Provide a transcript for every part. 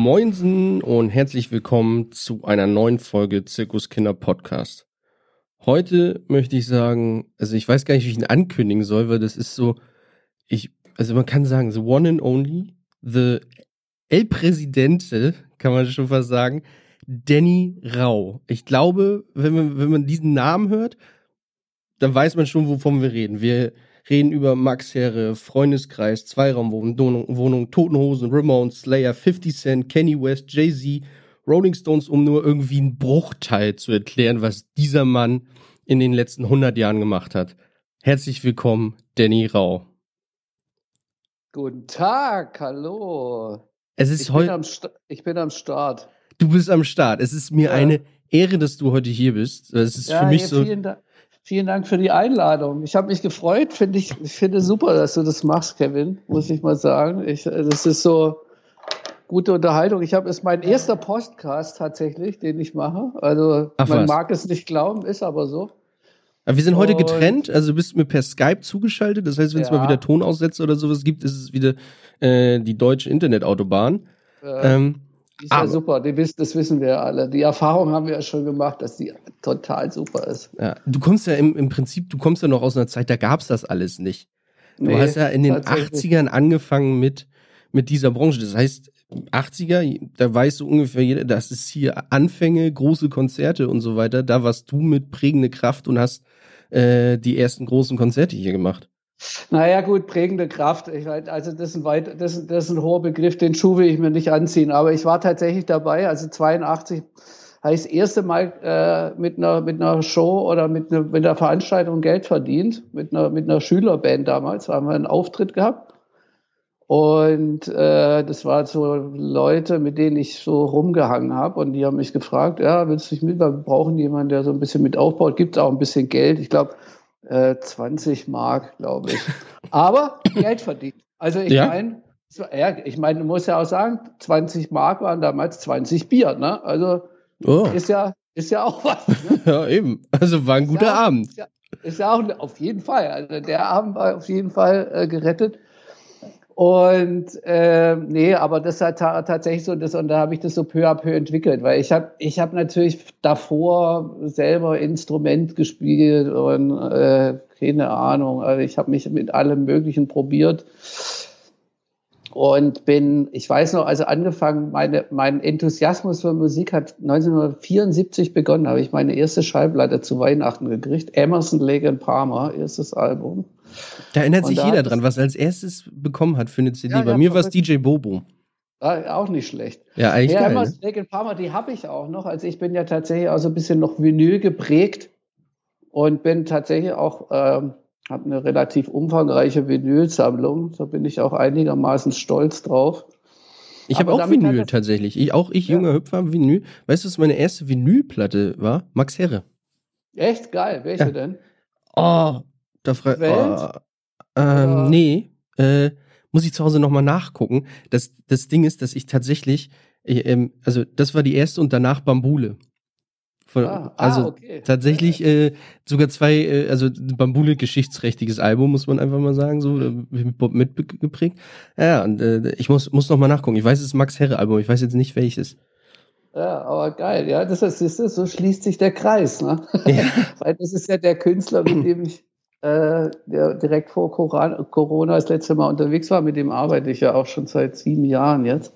Moinsen und herzlich willkommen zu einer neuen Folge Zirkuskinder Podcast. Heute möchte ich sagen, also ich weiß gar nicht, wie ich ihn ankündigen soll, weil das ist so, ich, also man kann sagen, the one and only, the El Presidente, kann man schon fast sagen, Danny Rau. Ich glaube, wenn man, wenn man diesen Namen hört, dann weiß man schon, wovon wir reden. Wir reden über Max Herre, Freundeskreis, Zweiraumwohnung, Wohnung, Totenhosen, Ramones, Slayer, 50 Cent, Kenny West, Jay-Z, Rolling Stones, um nur irgendwie einen Bruchteil zu erklären, was dieser Mann in den letzten 100 Jahren gemacht hat. Herzlich willkommen, Danny Rau. Guten Tag, hallo. Es ist ich, bin am ich bin am Start. Du bist am Start. Es ist mir ja. eine Ehre, dass du heute hier bist. Es ist ja, für mich so. Vielen, da vielen Dank für die Einladung. Ich habe mich gefreut. Finde ich, ich finde super, dass du das machst, Kevin. Muss ich mal sagen. Ich, das ist so gute Unterhaltung. Ich habe es mein erster Podcast tatsächlich, den ich mache. Also Ach, man was? mag es nicht glauben, ist aber so. Aber wir sind heute getrennt, also du bist mir per Skype zugeschaltet. Das heißt, wenn es ja. mal wieder Tonaussätze oder sowas gibt, ist es wieder äh, die deutsche Internetautobahn. Äh. Ähm, ist ja super, das wissen wir alle. Die Erfahrung haben wir ja schon gemacht, dass die total super ist. Ja, du kommst ja im, im Prinzip, du kommst ja noch aus einer Zeit, da gab es das alles nicht. Du nee, hast ja in den 80ern angefangen mit, mit dieser Branche. Das heißt, 80er, da weißt du ungefähr jeder, das ist hier Anfänge, große Konzerte und so weiter. Da warst du mit prägende Kraft und hast äh, die ersten großen Konzerte hier gemacht. Naja, gut, prägende Kraft. Ich, also das ist, ein weit, das, das ist ein hoher Begriff, den Schuh will ich mir nicht anziehen. Aber ich war tatsächlich dabei. Also 82 habe ich das erste Mal äh, mit, einer, mit einer Show oder mit einer, mit einer Veranstaltung Geld verdient. Mit einer, mit einer Schülerband damals. Da haben wir einen Auftritt gehabt. Und äh, das waren so Leute, mit denen ich so rumgehangen habe. Und die haben mich gefragt, ja, willst du nicht mit? Wir brauchen jemanden, der so ein bisschen mit aufbaut. Gibt es auch ein bisschen Geld. Ich glaube, 20 äh, Mark, glaube ich. Aber Geld verdient. Also ich ja. meine, ja, ich meine, du musst ja auch sagen, 20 Mark waren damals 20 Bier, ne? Also oh. ist ja ist ja auch was. Ne? ja, eben. Also war ein guter ja, Abend. Ist ja, ist ja, auch auf jeden Fall. Also der Abend war auf jeden Fall äh, gerettet. Und äh, nee, aber das hat ta tatsächlich so, das, und da habe ich das so peu à peu entwickelt, weil ich habe ich hab natürlich davor selber Instrument gespielt und äh, keine Ahnung, also ich habe mich mit allem Möglichen probiert und bin, ich weiß noch, also angefangen, meine, mein Enthusiasmus für Musik hat 1974 begonnen, habe ich meine erste Schallplatte zu Weihnachten gekriegt, Emerson, Lake and Palmer, erstes Album. Da erinnert sich jeder dran, was er als erstes bekommen hat für eine CD. Ja, Bei mir war es DJ Bobo. Ah, auch nicht schlecht. Ja, eigentlich ja, geil. Ne? Snake Palmer, die habe ich auch noch. Also ich bin ja tatsächlich auch so ein bisschen noch Vinyl geprägt und bin tatsächlich auch, ähm, habe eine relativ umfangreiche Vinylsammlung. Da bin ich auch einigermaßen stolz drauf. Ich habe auch Vinyl tatsächlich. Ich, auch ich, ja. junger Hüpfer, Vinyl. Weißt du, was meine erste Vinylplatte war? Max Herre. Echt geil. Welche ja. denn? Oh, da frei. Oh, ähm, nee, äh, muss ich zu Hause nochmal nachgucken. Das, das Ding ist, dass ich tatsächlich, äh, ähm, also das war die erste und danach Bambule. Von, ah, ah also ah, okay. tatsächlich äh, sogar zwei, äh, also Bambule geschichtsträchtiges Album, muss man einfach mal sagen, so mitgeprägt. Ja, und äh, ich muss, muss noch mal nachgucken. Ich weiß, es ist Max Herre Album, ich weiß jetzt nicht welches. Ja, aber geil, ja, das ist, ist so schließt sich der Kreis, ne? Ja. Weil das ist ja der Künstler, mit dem ich äh, der direkt vor Corona das letzte Mal unterwegs war. Mit dem arbeite ich ja auch schon seit sieben Jahren jetzt.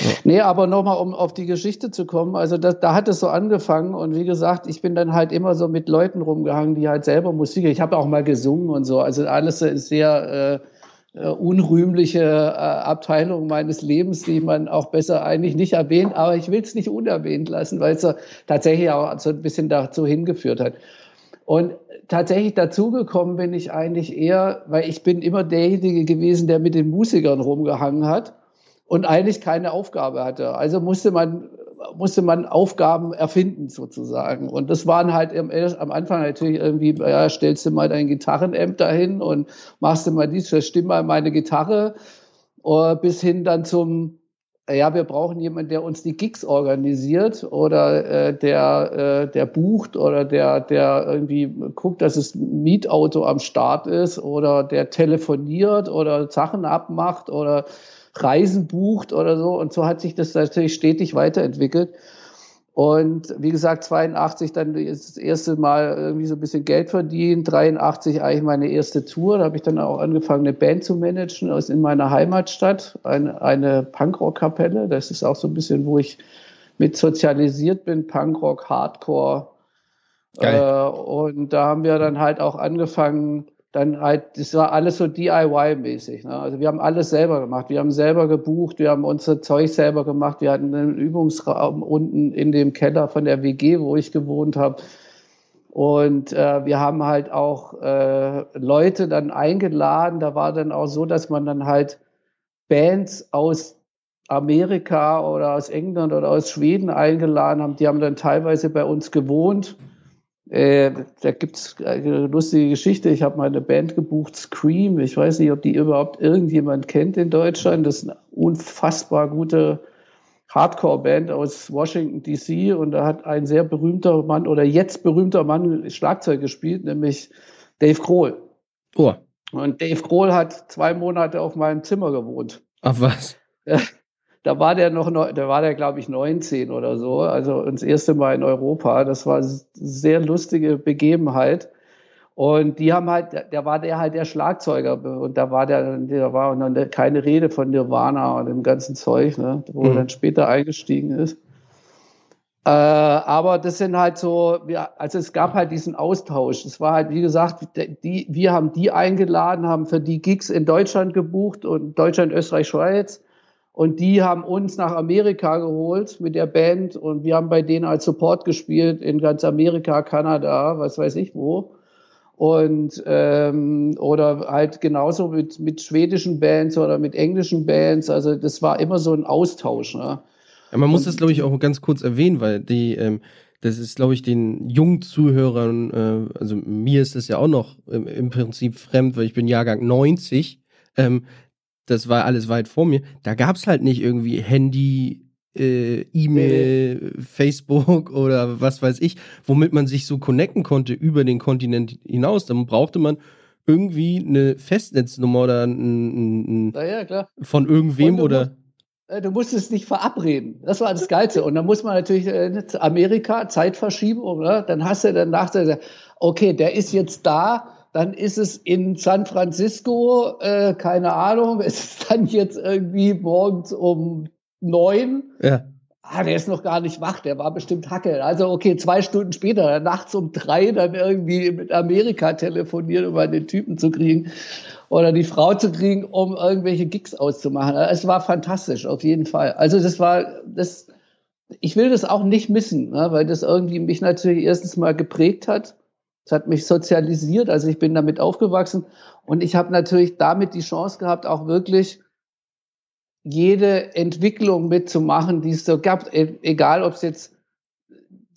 Ja. Nee, aber nochmal, um auf die Geschichte zu kommen, also das, da hat es so angefangen und wie gesagt, ich bin dann halt immer so mit Leuten rumgehangen, die halt selber Musik, ich habe auch mal gesungen und so, also alles ist sehr äh, äh, unrühmliche äh, Abteilung meines Lebens, die man auch besser eigentlich nicht erwähnt, aber ich will es nicht unerwähnt lassen, weil es so tatsächlich auch so ein bisschen dazu hingeführt hat. Und tatsächlich dazugekommen bin ich eigentlich eher, weil ich bin immer derjenige gewesen, der mit den Musikern rumgehangen hat und eigentlich keine Aufgabe hatte. Also musste man musste man Aufgaben erfinden sozusagen. Und das waren halt am Anfang natürlich irgendwie, ja, stellst du mal dein Gitarrenamp dahin und machst du mal dies, stimm mal meine Gitarre, uh, bis hin dann zum ja, wir brauchen jemanden, der uns die Gigs organisiert oder äh, der, äh, der bucht oder der, der irgendwie guckt, dass das Mietauto am Start ist oder der telefoniert oder Sachen abmacht oder Reisen bucht oder so. Und so hat sich das natürlich stetig weiterentwickelt. Und wie gesagt, 82 dann das erste Mal irgendwie so ein bisschen Geld verdient, 83 eigentlich meine erste Tour. Da habe ich dann auch angefangen, eine Band zu managen aus in meiner Heimatstadt, eine, eine Punkrock-Kapelle. Das ist auch so ein bisschen, wo ich mit sozialisiert bin, Punkrock, Hardcore. Äh, und da haben wir dann halt auch angefangen, dann halt, das war alles so DIY-mäßig. Ne? Also wir haben alles selber gemacht. Wir haben selber gebucht, wir haben unser Zeug selber gemacht. Wir hatten einen Übungsraum unten in dem Keller von der WG, wo ich gewohnt habe. Und äh, wir haben halt auch äh, Leute dann eingeladen. Da war dann auch so, dass man dann halt Bands aus Amerika oder aus England oder aus Schweden eingeladen haben. Die haben dann teilweise bei uns gewohnt. Äh, da gibt's eine lustige Geschichte. Ich habe mal eine Band gebucht, Scream. Ich weiß nicht, ob die überhaupt irgendjemand kennt in Deutschland. Das ist eine unfassbar gute Hardcore-Band aus Washington DC und da hat ein sehr berühmter Mann oder jetzt berühmter Mann Schlagzeug gespielt, nämlich Dave Grohl. Oh. Und Dave Grohl hat zwei Monate auf meinem Zimmer gewohnt. Ach was? da war der noch, da war der, glaube ich, 19 oder so, also das erste Mal in Europa. Das war eine sehr lustige Begebenheit. Und die haben halt, der war der halt der Schlagzeuger und da war der, der war dann keine Rede von Nirvana und dem ganzen Zeug, ne, wo mhm. er dann später eingestiegen ist. Äh, aber das sind halt so, wir, also es gab halt diesen Austausch. Es war halt, wie gesagt, die, wir haben die eingeladen, haben für die Gigs in Deutschland gebucht und Deutschland, Österreich, Schweiz. Und die haben uns nach Amerika geholt mit der Band und wir haben bei denen als Support gespielt in ganz Amerika, Kanada, was weiß ich wo. Und ähm, oder halt genauso mit, mit schwedischen Bands oder mit englischen Bands. Also das war immer so ein Austausch. Ne? Ja, man muss und, das, glaube ich, auch ganz kurz erwähnen, weil die, ähm, das ist, glaube ich, den jungen Zuhörern, äh, also mir ist das ja auch noch im, im Prinzip fremd, weil ich bin Jahrgang 90. Ähm, das war alles weit vor mir. Da gab es halt nicht irgendwie Handy, äh, E-Mail, nee. Facebook oder was weiß ich, womit man sich so connecten konnte über den Kontinent hinaus. Dann brauchte man irgendwie eine Festnetznummer oder ein, ein, ja, von irgendwem oder. Äh, du musstest nicht verabreden. Das war das Geilste. Und dann muss man natürlich äh, Amerika, Zeitverschiebung, ne? dann hast du dann nachher, okay, der ist jetzt da, dann ist es in San Francisco, äh, keine Ahnung, es ist dann jetzt irgendwie morgens um neun. Ja. Ah, der ist noch gar nicht wach, der war bestimmt Hacke. Also okay, zwei Stunden später, nachts um drei, dann irgendwie mit Amerika telefonieren, um einen Typen zu kriegen oder die Frau zu kriegen, um irgendwelche Gigs auszumachen. Es war fantastisch, auf jeden Fall. Also das war, das, ich will das auch nicht missen, ne, weil das irgendwie mich natürlich erstens mal geprägt hat es hat mich sozialisiert, also ich bin damit aufgewachsen. Und ich habe natürlich damit die Chance gehabt, auch wirklich jede Entwicklung mitzumachen, die es so gab, e, egal ob es jetzt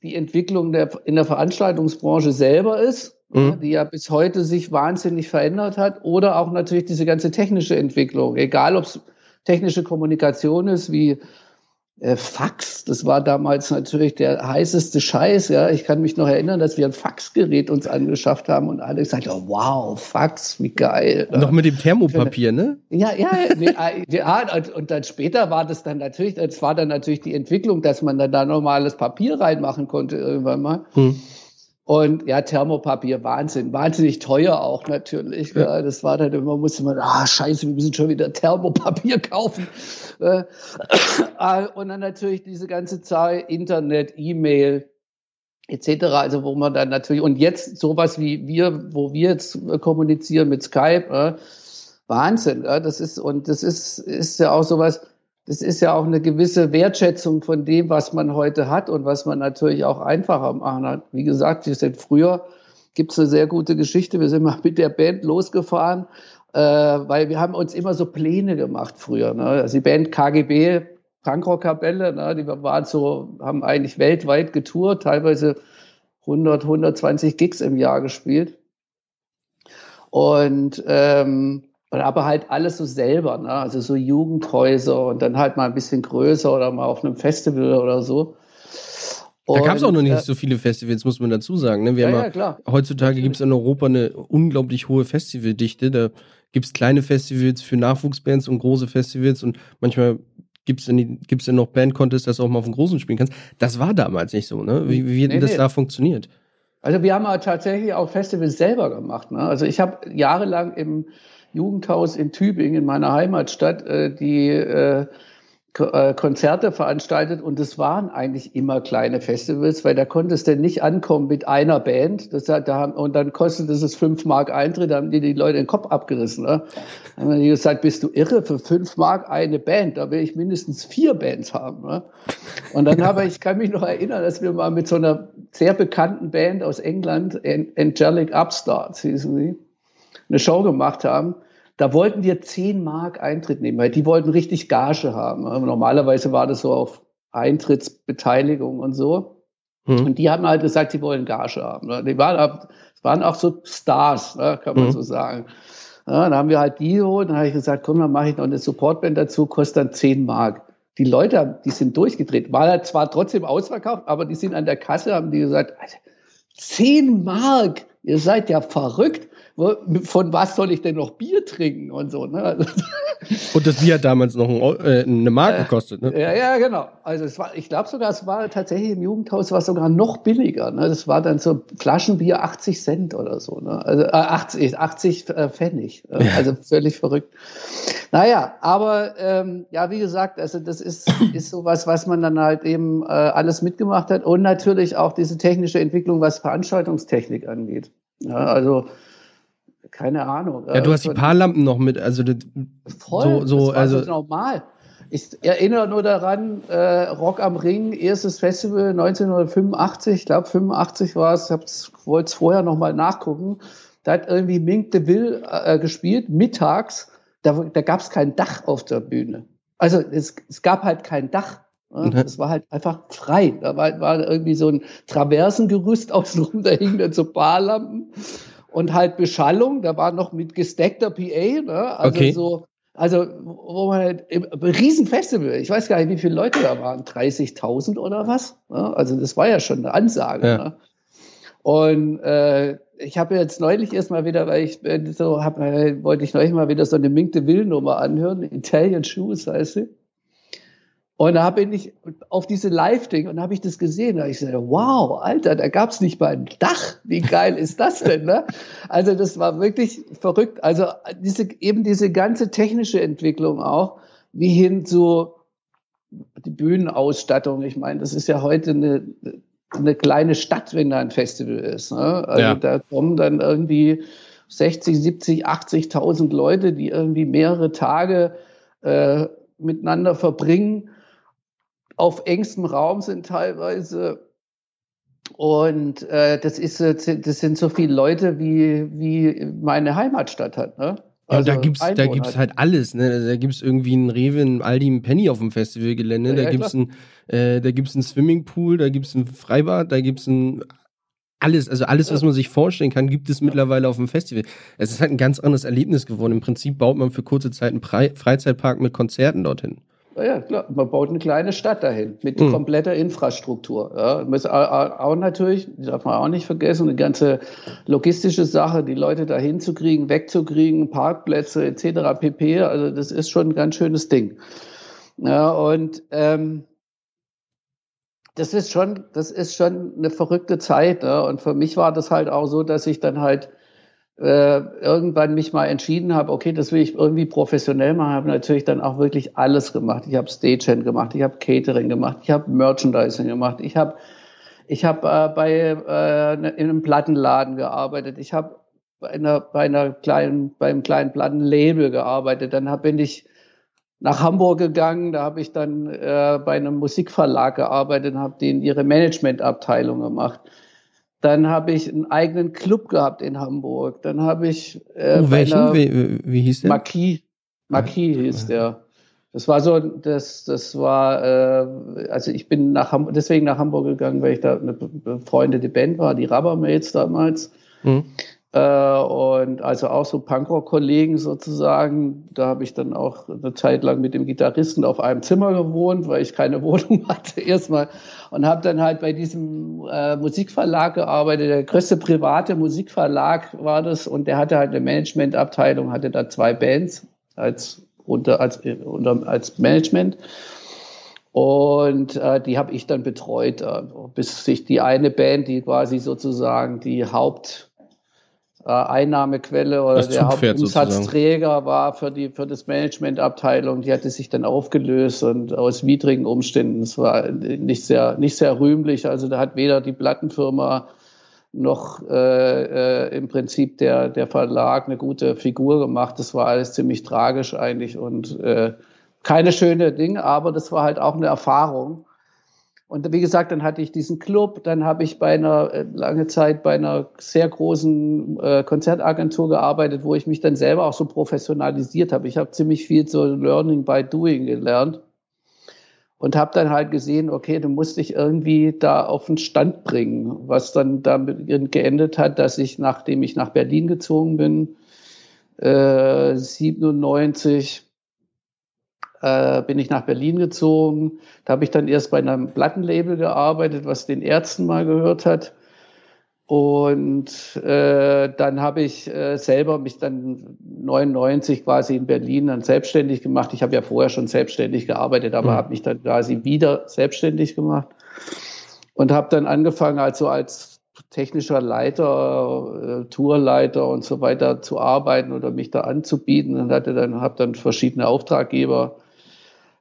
die Entwicklung der, in der Veranstaltungsbranche selber ist, mhm. die ja bis heute sich wahnsinnig verändert hat, oder auch natürlich diese ganze technische Entwicklung, egal ob es technische Kommunikation ist, wie äh, Fax, das war damals natürlich der heißeste Scheiß. Ja, ich kann mich noch erinnern, dass wir ein Faxgerät uns angeschafft haben und alle gesagt haben, wow, Fax, wie geil. Und noch mit dem Thermopapier, ne? Ja, ja, nee, äh, ja. Und dann später war das dann natürlich, das war dann natürlich die Entwicklung, dass man dann da normales Papier reinmachen konnte irgendwann mal. Hm. Und ja, Thermopapier, Wahnsinn, wahnsinnig teuer auch natürlich. Ja. das war dann immer, musste man, ah, scheiße, wir müssen schon wieder Thermopapier kaufen. Äh, und dann natürlich diese ganze Zahl Internet, E-Mail, etc. Also wo man dann natürlich, und jetzt sowas wie wir, wo wir jetzt kommunizieren mit Skype, äh, Wahnsinn, das ist, und das ist, ist ja auch sowas, das ist ja auch eine gewisse Wertschätzung von dem, was man heute hat und was man natürlich auch einfacher machen hat. Wie gesagt, wir sind früher, gibt es eine sehr gute Geschichte. Wir sind mal mit der Band losgefahren, äh, weil wir haben uns immer so Pläne gemacht früher. Ne? Also die Band KGB, Punkrock-Kapelle, ne? die waren so, haben eigentlich weltweit getourt, teilweise 100, 120 Gigs im Jahr gespielt. Und ähm, aber halt alles so selber, ne? also so Jugendhäuser und dann halt mal ein bisschen größer oder mal auf einem Festival oder so. Da gab es auch noch nicht äh, so viele Festivals, muss man dazu sagen. Ne? Wir ja, haben ja, Heutzutage gibt es in Europa eine unglaublich hohe Festivaldichte. Da gibt es kleine Festivals für Nachwuchsbands und große Festivals und manchmal gibt es denn, gibt's denn noch Band-Contests, dass du auch mal auf dem Großen spielen kannst. Das war damals nicht so, ne? Wie, wie hat nee, das nee. da funktioniert? Also wir haben halt tatsächlich auch Festivals selber gemacht. Ne? Also ich habe jahrelang im Jugendhaus in Tübingen, in meiner Heimatstadt, äh, die äh, äh, Konzerte veranstaltet und es waren eigentlich immer kleine Festivals, weil da konntest du nicht ankommen mit einer Band. Das, da haben, und dann kostete es fünf Mark Eintritt, da haben die die Leute den Kopf abgerissen. Ne? Da haben die gesagt, bist du irre, für fünf Mark eine Band, da will ich mindestens vier Bands haben. Ne? Und dann habe ich, kann mich noch erinnern, dass wir mal mit so einer sehr bekannten Band aus England, Angelic Upstarts hießen sie, eine Show gemacht haben. Da wollten wir 10 Mark Eintritt nehmen, weil die wollten richtig Gage haben. Normalerweise war das so auf Eintrittsbeteiligung und so. Hm. Und die haben halt gesagt, sie wollen Gage haben. Ne? Die waren, waren auch so Stars, ne, kann man hm. so sagen. Ja, dann haben wir halt die geholt, dann habe ich gesagt, komm, dann mache ich noch eine Supportband dazu, kostet dann 10 Mark. Die Leute, die sind durchgedreht. War halt zwar trotzdem ausverkauft, aber die sind an der Kasse, haben die gesagt, 10 Mark, ihr seid ja verrückt von was soll ich denn noch Bier trinken und so. Ne? Und das Bier hat damals noch ein, äh, eine Mark gekostet. Ne? Ja, ja, genau. Also es war, ich glaube sogar, es war tatsächlich im Jugendhaus war sogar noch billiger. Ne? Das war dann so Flaschenbier 80 Cent oder so. Ne? Also äh, 80, 80 äh, Pfennig. Äh, ja. Also völlig verrückt. Naja, aber ähm, ja, wie gesagt, also das ist, ist sowas, was man dann halt eben äh, alles mitgemacht hat und natürlich auch diese technische Entwicklung, was Veranstaltungstechnik angeht. Ja, also keine Ahnung. Ja, du hast die Paarlampen noch mit, also das, voll, so, so das war also so normal. Ich erinnere nur daran, äh, Rock am Ring, erstes Festival 1985, ich glaube 85 war es, ich wollte es vorher nochmal nachgucken. Da hat irgendwie Mink DeVille äh, gespielt, mittags. Da, da gab es kein Dach auf der Bühne. Also es, es gab halt kein Dach. Ne? Mhm. Es war halt einfach frei. Da war, war irgendwie so ein Traversengerüst außenrum, da hingen dann so Barlampen und halt Beschallung, da war noch mit gesteckter PA, ne? Also okay. so, also wo man halt im Riesenfestival, ich weiß gar nicht, wie viele Leute da waren, 30.000 oder was? Ne? Also das war ja schon eine Ansage. Ja. Ne? Und äh, ich habe jetzt neulich erstmal wieder, weil ich so hab, äh, wollte ich neulich mal wieder so eine Minkte Will-Nummer anhören, Italian Shoes heißt sie. Und da bin ich auf diese Live-Ding und habe ich das gesehen. Da ich gesagt, wow, Alter, da gab's nicht mal ein Dach. Wie geil ist das denn? Ne? Also das war wirklich verrückt. Also diese, eben diese ganze technische Entwicklung auch, wie hin zu die Bühnenausstattung. Ich meine, das ist ja heute eine, eine kleine Stadt, wenn da ein Festival ist. Ne? Also ja. da kommen dann irgendwie 60, 70, 80.000 Leute, die irgendwie mehrere Tage äh, miteinander verbringen auf engstem Raum sind teilweise. Und äh, das, ist, das sind so viele Leute, wie, wie meine Heimatstadt hat. Ne? Also ja, da gibt's, da gibt's halt alles, ne? Also da gibt's irgendwie einen Rewe, einen Aldi, einen Penny auf dem Festivalgelände, ja, da ja, gibt's ein, äh, da gibt's einen Swimmingpool, da gibt's ein Freibad, da gibt's ein alles, also alles, was man sich vorstellen kann, gibt es mittlerweile auf dem Festival. Es ist halt ein ganz anderes Erlebnis geworden. Im Prinzip baut man für kurze Zeit einen Freizeitpark mit Konzerten dorthin. Ja, klar. Man baut eine kleine Stadt dahin mit mhm. kompletter Infrastruktur. Ja. Auch natürlich, darf man auch nicht vergessen, eine ganze logistische Sache, die Leute dahin zu kriegen, wegzukriegen, Parkplätze etc. pp. Also das ist schon ein ganz schönes Ding. Ja, und ähm, das ist schon, das ist schon eine verrückte Zeit. Ne? Und für mich war das halt auch so, dass ich dann halt äh, irgendwann mich mal entschieden habe, okay, das will ich irgendwie professionell machen, habe natürlich dann auch wirklich alles gemacht. Ich habe Stagehand gemacht, ich habe Catering gemacht, ich habe Merchandising gemacht, ich habe ich hab, äh, bei äh, in einem Plattenladen gearbeitet, ich habe bei einer, bei einer kleinen, beim kleinen Plattenlabel gearbeitet, dann hab, bin ich nach Hamburg gegangen, da habe ich dann äh, bei einem Musikverlag gearbeitet, habe denen ihre Managementabteilung gemacht. Dann habe ich einen eigenen Club gehabt in Hamburg. Dann habe ich äh, oh, welchen? Wie, wie, hieß der? Marquis. Marquis hieß der. Das war so, das, das war, äh, also ich bin nach Hamburg, deswegen nach Hamburg gegangen, weil ich da eine befreundete Band war, die Rubbermates damals. Mhm. Äh, und also auch so Punkrock-Kollegen sozusagen. Da habe ich dann auch eine Zeit lang mit dem Gitarristen auf einem Zimmer gewohnt, weil ich keine Wohnung hatte erstmal. Und habe dann halt bei diesem äh, Musikverlag gearbeitet. Der größte private Musikverlag war das. Und der hatte halt eine Managementabteilung, hatte da zwei Bands als, unter, als, unter, als Management. Und äh, die habe ich dann betreut, äh, bis sich die eine Band, die quasi sozusagen die Haupt äh, Einnahmequelle oder das der Hauptumsatzträger war für die für das Managementabteilung. Die hatte sich dann aufgelöst und aus widrigen Umständen. Es war nicht sehr nicht sehr rühmlich. Also da hat weder die Plattenfirma noch äh, äh, im Prinzip der der Verlag eine gute Figur gemacht. Das war alles ziemlich tragisch eigentlich und äh, keine schöne Ding, aber das war halt auch eine Erfahrung. Und wie gesagt, dann hatte ich diesen Club, dann habe ich bei einer äh, lange Zeit bei einer sehr großen äh, Konzertagentur gearbeitet, wo ich mich dann selber auch so professionalisiert habe. Ich habe ziemlich viel so Learning by Doing gelernt und habe dann halt gesehen, okay, du musst dich irgendwie da auf den Stand bringen, was dann damit geendet hat, dass ich, nachdem ich nach Berlin gezogen bin, äh, 97 äh, bin ich nach Berlin gezogen. Da habe ich dann erst bei einem Plattenlabel gearbeitet, was den Ärzten mal gehört hat. Und äh, dann habe ich äh, selber mich dann 99 quasi in Berlin dann selbstständig gemacht. Ich habe ja vorher schon selbstständig gearbeitet, aber mhm. habe mich dann quasi wieder selbstständig gemacht und habe dann angefangen, also als technischer Leiter, äh, Tourleiter und so weiter zu arbeiten oder mich da anzubieten und hatte dann habe dann verschiedene Auftraggeber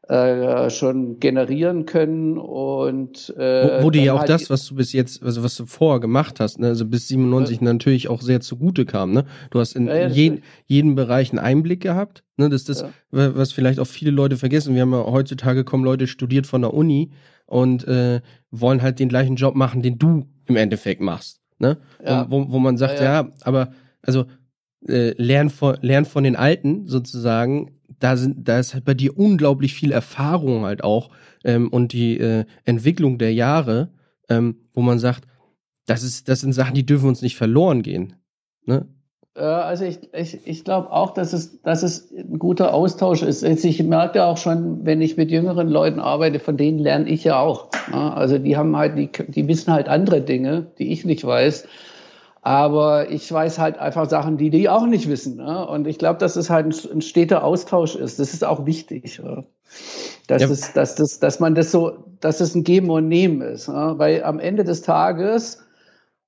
äh, schon generieren können und äh, dir ja auch halt das, was du bis jetzt, also was du vorher gemacht hast, ne, also bis 97 ja. natürlich auch sehr zugute kam, ne? Du hast in ja, ja, jeden, jeden Bereich einen Einblick gehabt, ne? Das ist das, was vielleicht auch viele Leute vergessen. Wir haben ja heutzutage kommen Leute studiert von der Uni und äh, wollen halt den gleichen Job machen, den du im Endeffekt machst, ne? Ja. Wo, wo man sagt, ja, aber also äh, lern von, lern von den Alten sozusagen da sind, da ist halt bei dir unglaublich viel Erfahrung halt auch ähm, und die äh, Entwicklung der Jahre, ähm, wo man sagt, das ist, das sind Sachen, die dürfen uns nicht verloren gehen. Ne? Also ich, ich, ich glaube auch, dass es, dass es ein guter Austausch ist. Ich merke auch schon, wenn ich mit jüngeren Leuten arbeite, von denen lerne ich ja auch. Also die haben halt, die, die wissen halt andere Dinge, die ich nicht weiß. Aber ich weiß halt einfach Sachen, die die auch nicht wissen. Ne? Und ich glaube, dass es halt ein, ein, steter Austausch ist. Das ist auch wichtig. Ja? Dass, ja. es, dass, das, dass man das so, dass es ein Geben und Nehmen ist. Ja? Weil am Ende des Tages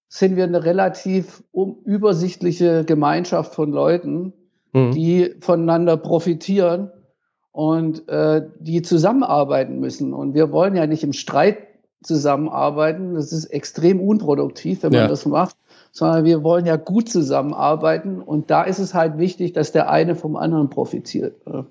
sind wir eine relativ übersichtliche Gemeinschaft von Leuten, mhm. die voneinander profitieren und äh, die zusammenarbeiten müssen. Und wir wollen ja nicht im Streit zusammenarbeiten. Das ist extrem unproduktiv, wenn man das macht sondern wir wollen ja gut zusammenarbeiten und da ist es halt wichtig, dass der eine vom anderen profitiert. Und,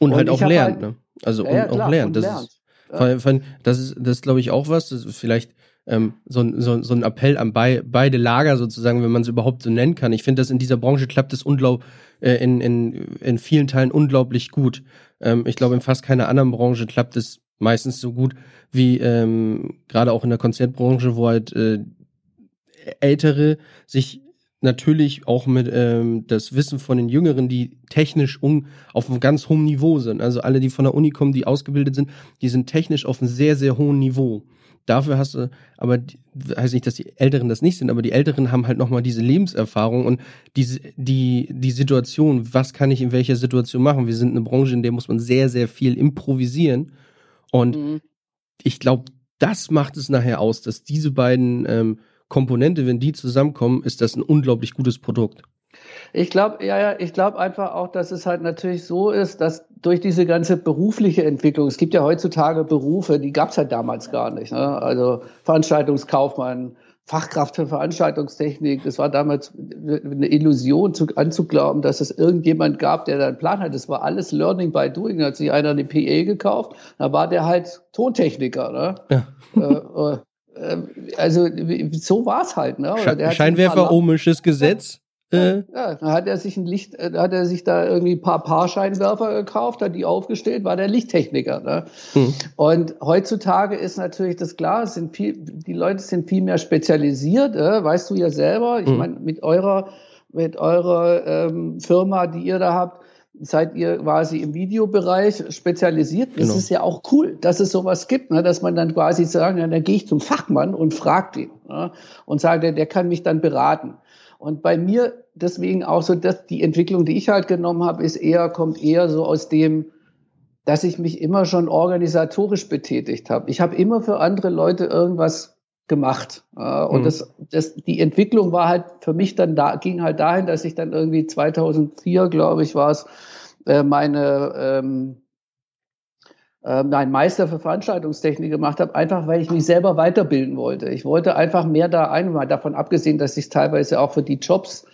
und halt auch lernt, halt, ne? Also ja, und, klar, auch lernt. Das, lernt. Ist, ja. das ist, das ist, glaube ich, auch was. Das ist vielleicht ähm, so, so, so ein Appell an bei, beide Lager sozusagen, wenn man es überhaupt so nennen kann. Ich finde, dass in dieser Branche klappt es unglaublich äh, in, in, in vielen Teilen unglaublich gut. Ähm, ich glaube, in fast keiner anderen Branche klappt es meistens so gut wie ähm, gerade auch in der Konzertbranche, wo halt äh, Ältere sich natürlich auch mit ähm, das Wissen von den Jüngeren, die technisch um, auf einem ganz hohen Niveau sind. Also alle, die von der Uni kommen, die ausgebildet sind, die sind technisch auf einem sehr, sehr hohen Niveau. Dafür hast du, aber heißt nicht, dass die Älteren das nicht sind, aber die Älteren haben halt nochmal diese Lebenserfahrung und diese, die, die Situation, was kann ich in welcher Situation machen? Wir sind eine Branche, in der muss man sehr, sehr viel improvisieren. Und mhm. ich glaube, das macht es nachher aus, dass diese beiden ähm, Komponente, wenn die zusammenkommen, ist das ein unglaublich gutes Produkt. Ich glaube, ja, ja, ich glaube einfach auch, dass es halt natürlich so ist, dass durch diese ganze berufliche Entwicklung, es gibt ja heutzutage Berufe, die gab es ja damals gar nicht. Ne? Also Veranstaltungskaufmann, Fachkraft für Veranstaltungstechnik, das war damals eine Illusion zu, anzuglauben, dass es irgendjemand gab, der da einen Plan hat. Das war alles Learning by Doing. Da hat sich einer eine PE gekauft, da war der halt Tontechniker. Ne? Ja. Äh, äh, also so war es halt. Ne? Scheinwerfer ohmisches Gesetz. Äh, ja, da hat er sich ein Licht, da hat er sich da irgendwie ein paar Paarscheinwerfer gekauft, hat die aufgestellt, war der Lichttechniker. Ne? Hm. Und heutzutage ist natürlich das klar, sind viel, die Leute sind viel mehr spezialisiert, äh, weißt du ja selber. Ich hm. meine, mit eurer, mit eurer ähm, Firma, die ihr da habt, seid ihr quasi im Videobereich spezialisiert. Das genau. ist ja auch cool, dass es sowas gibt, ne? dass man dann quasi sagen, ja, dann gehe ich zum Fachmann und frage ihn ne? und sage, der, der kann mich dann beraten. Und bei mir deswegen auch so, dass die Entwicklung, die ich halt genommen habe, ist eher, kommt eher so aus dem, dass ich mich immer schon organisatorisch betätigt habe. Ich habe immer für andere Leute irgendwas gemacht. Und mhm. das, das, die Entwicklung war halt für mich dann da, ging halt dahin, dass ich dann irgendwie 2004, glaube ich, war es, äh, meine, ähm, äh, nein, Meister für Veranstaltungstechnik gemacht habe, einfach weil ich mich selber weiterbilden wollte. Ich wollte einfach mehr da ein, mal davon abgesehen, dass ich teilweise auch für die Jobs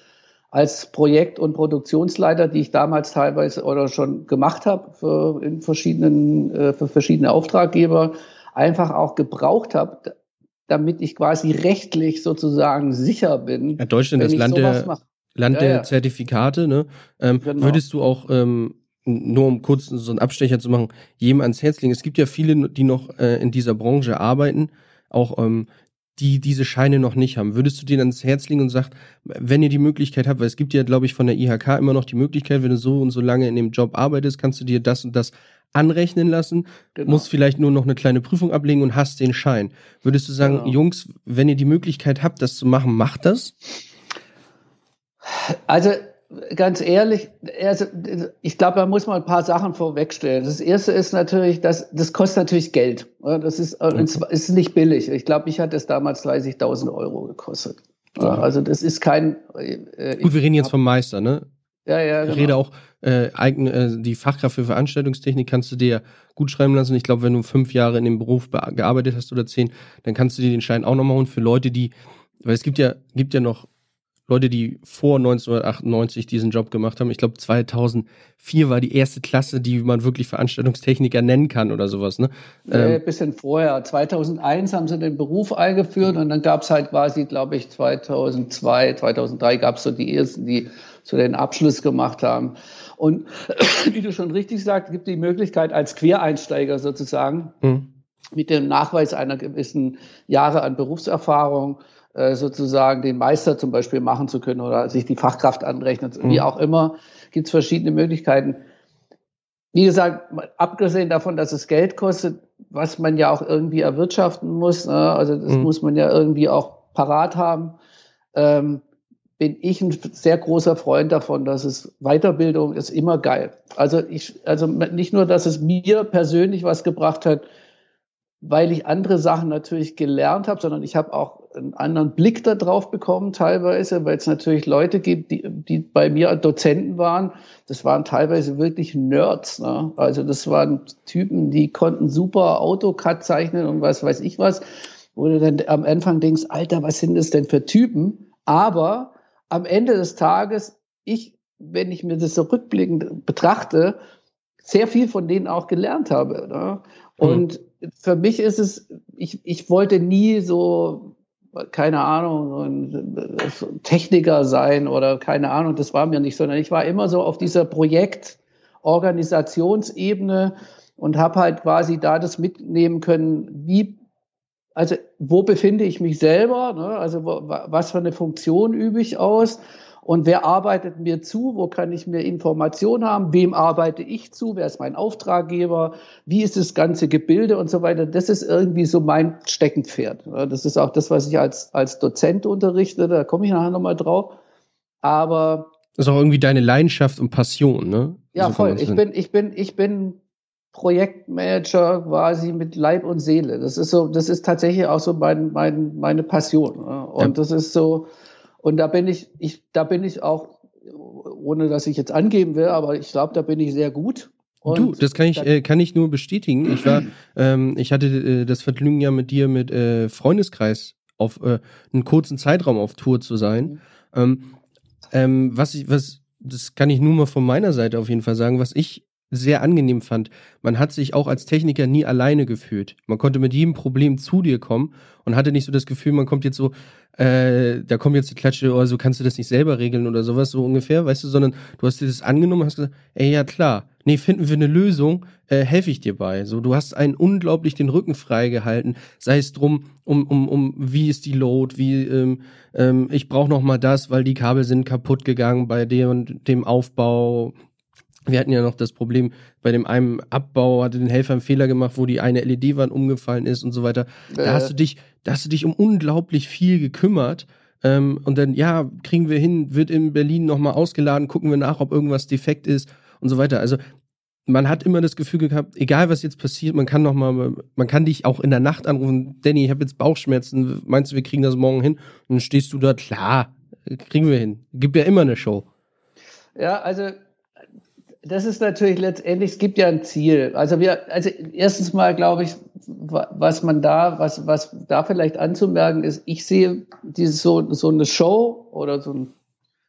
als Projekt- und Produktionsleiter, die ich damals teilweise oder schon gemacht habe für, in verschiedenen, äh, für verschiedene Auftraggeber, einfach auch gebraucht habe, damit ich quasi rechtlich sozusagen sicher bin. Ja, Deutschland ist Land der, Land ja, der ja. Zertifikate. Ne? Ähm, genau. Würdest du auch, ähm, nur um kurz so einen Abstecher zu machen, jedem ans Herz legen? Es gibt ja viele, die noch äh, in dieser Branche arbeiten, auch ähm, die diese Scheine noch nicht haben. Würdest du denen ans Herz legen und sagst, wenn ihr die Möglichkeit habt, weil es gibt ja, glaube ich, von der IHK immer noch die Möglichkeit, wenn du so und so lange in dem Job arbeitest, kannst du dir das und das anrechnen lassen, genau. musst vielleicht nur noch eine kleine Prüfung ablegen und hast den Schein. Würdest du sagen, genau. Jungs, wenn ihr die Möglichkeit habt, das zu machen, macht das? Also ganz ehrlich, also ich glaube, da muss man ein paar Sachen vorwegstellen. Das erste ist natürlich, dass das kostet natürlich Geld. Das ist, okay. ist nicht billig. Ich glaube, ich hatte es damals 30.000 Euro gekostet. Also das ist kein. Äh, Gut, wir reden jetzt vom Meister, ne? Ja, ja. Genau. Ich rede auch äh, eigen, äh, die Fachkraft für Veranstaltungstechnik kannst du dir gut schreiben lassen. Ich glaube, wenn du fünf Jahre in dem Beruf gearbeitet hast oder zehn, dann kannst du dir den Schein auch nochmal holen für Leute, die, weil es gibt ja, gibt ja noch Leute, die vor 1998 diesen Job gemacht haben. Ich glaube, 2004 war die erste Klasse, die man wirklich Veranstaltungstechniker nennen kann oder sowas. Ne? Ähm, ein bisschen vorher. 2001 haben sie den Beruf eingeführt und dann gab es halt quasi, glaube ich, 2002, 2003 gab es so die ersten, die so den Abschluss gemacht haben. Und wie du schon richtig sagst, gibt die Möglichkeit als Quereinsteiger sozusagen hm. mit dem Nachweis einer gewissen Jahre an Berufserfahrung äh, sozusagen den Meister zum Beispiel machen zu können oder sich die Fachkraft anrechnen, mhm. wie auch immer, gibt es verschiedene Möglichkeiten. Wie gesagt, abgesehen davon, dass es Geld kostet, was man ja auch irgendwie erwirtschaften muss, ne? also das mhm. muss man ja irgendwie auch parat haben, ähm, bin ich ein sehr großer Freund davon, dass es Weiterbildung ist immer geil. Also ich, also nicht nur, dass es mir persönlich was gebracht hat, weil ich andere Sachen natürlich gelernt habe, sondern ich habe auch einen anderen Blick darauf bekommen teilweise, weil es natürlich Leute gibt, die, die bei mir Dozenten waren. Das waren teilweise wirklich Nerds. Ne? Also das waren Typen, die konnten super AutoCAD zeichnen und was weiß ich was, wo du dann am Anfang denkst, Alter, was sind das denn für Typen? Aber am Ende des Tages, ich, wenn ich mir das so rückblickend betrachte, sehr viel von denen auch gelernt habe. Ne? Und mhm. für mich ist es, ich, ich wollte nie so, keine Ahnung, so ein Techniker sein oder keine Ahnung, das war mir nicht, sondern ich war immer so auf dieser Projekt-Organisationsebene und habe halt quasi da das mitnehmen können, wie, also wo befinde ich mich selber, ne? also wo, was für eine Funktion übe ich aus und wer arbeitet mir zu? Wo kann ich mir Informationen haben? Wem arbeite ich zu? Wer ist mein Auftraggeber? Wie ist das ganze Gebilde und so weiter? Das ist irgendwie so mein Steckenpferd. Das ist auch das, was ich als, als Dozent unterrichte. Da komme ich nachher nochmal drauf. Aber. Das ist auch irgendwie deine Leidenschaft und Passion, ne? Ja, so voll. Ich bin, ich bin, ich bin Projektmanager quasi mit Leib und Seele. Das ist so, das ist tatsächlich auch so mein, mein, meine Passion. Und ja. das ist so, und da bin ich, ich, da bin ich auch, ohne dass ich jetzt angeben will, aber ich glaube, da bin ich sehr gut. Und du, das kann ich, äh, kann ich nur bestätigen. Ich war, ähm, ich hatte äh, das Vergnügen ja mit dir mit äh, Freundeskreis auf äh, einen kurzen Zeitraum auf Tour zu sein. Mhm. Ähm, ähm, was ich, was, das kann ich nur mal von meiner Seite auf jeden Fall sagen, was ich sehr angenehm fand. Man hat sich auch als Techniker nie alleine gefühlt. Man konnte mit jedem Problem zu dir kommen und hatte nicht so das Gefühl, man kommt jetzt so, äh, da kommt jetzt die Klatsche, oder so kannst du das nicht selber regeln oder sowas, so ungefähr, weißt du, sondern du hast dir das angenommen und hast gesagt, ey, ja klar, nee, finden wir eine Lösung, äh, helfe ich dir bei. So, du hast einen unglaublich den Rücken freigehalten, sei es drum, um, um, um, wie ist die Load, wie, ähm, ähm, ich brauche noch mal das, weil die Kabel sind kaputt gegangen bei dem dem Aufbau, wir hatten ja noch das Problem, bei dem einen Abbau hatte den Helfer einen Fehler gemacht, wo die eine LED-Wand umgefallen ist und so weiter. Äh. Da hast du dich, da hast du dich um unglaublich viel gekümmert. Ähm, und dann, ja, kriegen wir hin, wird in Berlin nochmal ausgeladen, gucken wir nach, ob irgendwas defekt ist und so weiter. Also man hat immer das Gefühl gehabt, egal was jetzt passiert, man kann noch mal, man kann dich auch in der Nacht anrufen, Danny, ich habe jetzt Bauchschmerzen, meinst du, wir kriegen das morgen hin? Und dann stehst du da, klar, kriegen wir hin. Gibt ja immer eine Show. Ja, also das ist natürlich letztendlich, es gibt ja ein Ziel. Also wir, also erstens mal glaube ich, was man da, was, was da vielleicht anzumerken ist, ich sehe dieses so, so eine Show oder so ein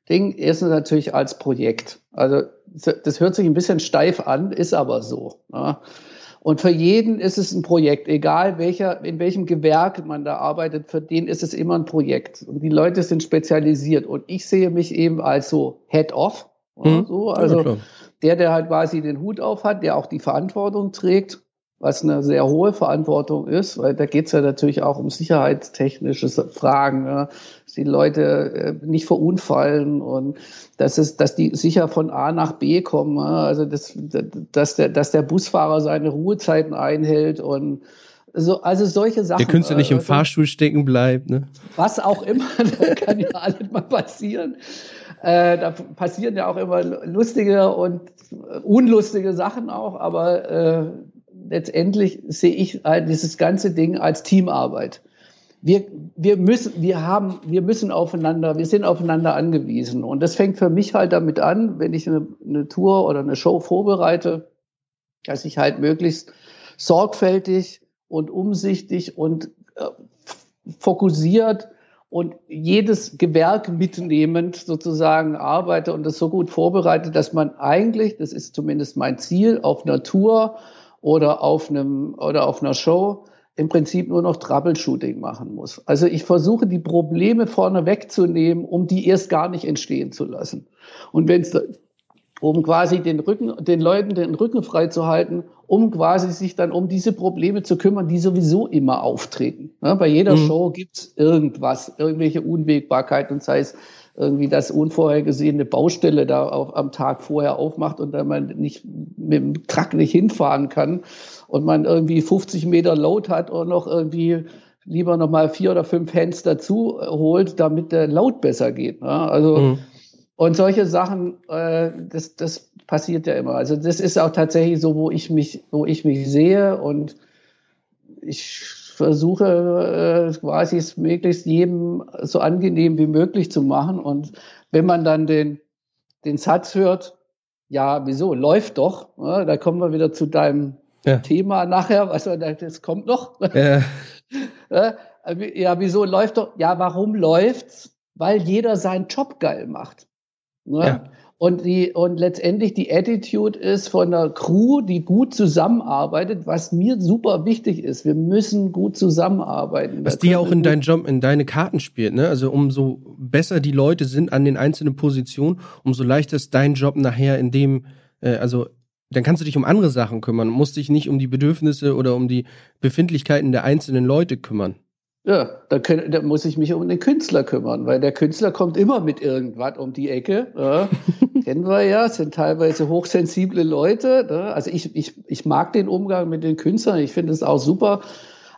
Ding erstens natürlich als Projekt. Also das hört sich ein bisschen steif an, ist aber so. Ne? Und für jeden ist es ein Projekt, egal welcher, in welchem Gewerk man da arbeitet, für den ist es immer ein Projekt. Und die Leute sind spezialisiert. Und ich sehe mich eben als so Head-Off. Mhm. So, also ja, der, der halt quasi den Hut auf hat, der auch die Verantwortung trägt, was eine sehr hohe Verantwortung ist, weil da geht es ja natürlich auch um sicherheitstechnische Fragen, ja, dass die Leute äh, nicht verunfallen und dass es, dass die sicher von A nach B kommen, ja, also dass, dass der, dass der Busfahrer seine Ruhezeiten einhält und so, also solche Sachen. Der Künstler nicht im also, Fahrstuhl stecken bleibt, ne? Was auch immer, das kann ja alles mal passieren. Äh, da passieren ja auch immer lustige und unlustige Sachen auch, aber äh, letztendlich sehe ich halt dieses ganze Ding als Teamarbeit. Wir, wir müssen, wir haben, wir müssen aufeinander, wir sind aufeinander angewiesen. Und das fängt für mich halt damit an, wenn ich eine, eine Tour oder eine Show vorbereite, dass ich halt möglichst sorgfältig und umsichtig und äh, fokussiert und jedes Gewerk mitnehmend sozusagen arbeite und das so gut vorbereite, dass man eigentlich, das ist zumindest mein Ziel, auf Natur oder auf einem oder auf einer Show im Prinzip nur noch Troubleshooting machen muss. Also ich versuche die Probleme vorne wegzunehmen, um die erst gar nicht entstehen zu lassen. Und wenn es um quasi den Rücken, den Leuten den Rücken frei zu halten, um quasi sich dann um diese Probleme zu kümmern, die sowieso immer auftreten. Ja, bei jeder mhm. Show gibt's irgendwas, irgendwelche Unwägbarkeiten, sei es irgendwie das unvorhergesehene Baustelle da auf, am Tag vorher aufmacht und dann man nicht mit dem Truck nicht hinfahren kann und man irgendwie 50 Meter Load hat und noch irgendwie lieber nochmal vier oder fünf Hands dazu holt, damit der Load besser geht. Ja, also mhm und solche Sachen, äh, das, das passiert ja immer. Also das ist auch tatsächlich so, wo ich mich, wo ich mich sehe und ich versuche äh, quasi es möglichst jedem so angenehm wie möglich zu machen. Und wenn man dann den, den Satz hört, ja, wieso, läuft doch, ja, da kommen wir wieder zu deinem ja. Thema nachher, was also, das kommt noch. Ja. ja, wieso läuft doch? Ja, warum läuft's? Weil jeder seinen Job geil macht. Ne? Ja. Und, die, und letztendlich die Attitude ist von der Crew, die gut zusammenarbeitet, was mir super wichtig ist. Wir müssen gut zusammenarbeiten. Was dir auch in deinen Job, in deine Karten spielt, ne? Also umso besser die Leute sind an den einzelnen Positionen, umso leichter ist dein Job nachher in dem, äh, also dann kannst du dich um andere Sachen kümmern, musst dich nicht um die Bedürfnisse oder um die Befindlichkeiten der einzelnen Leute kümmern. Ja, da, können, da, muss ich mich um den Künstler kümmern, weil der Künstler kommt immer mit irgendwas um die Ecke. Ja. Kennen wir ja, sind teilweise hochsensible Leute. Ne? Also ich, ich, ich mag den Umgang mit den Künstlern, ich finde es auch super.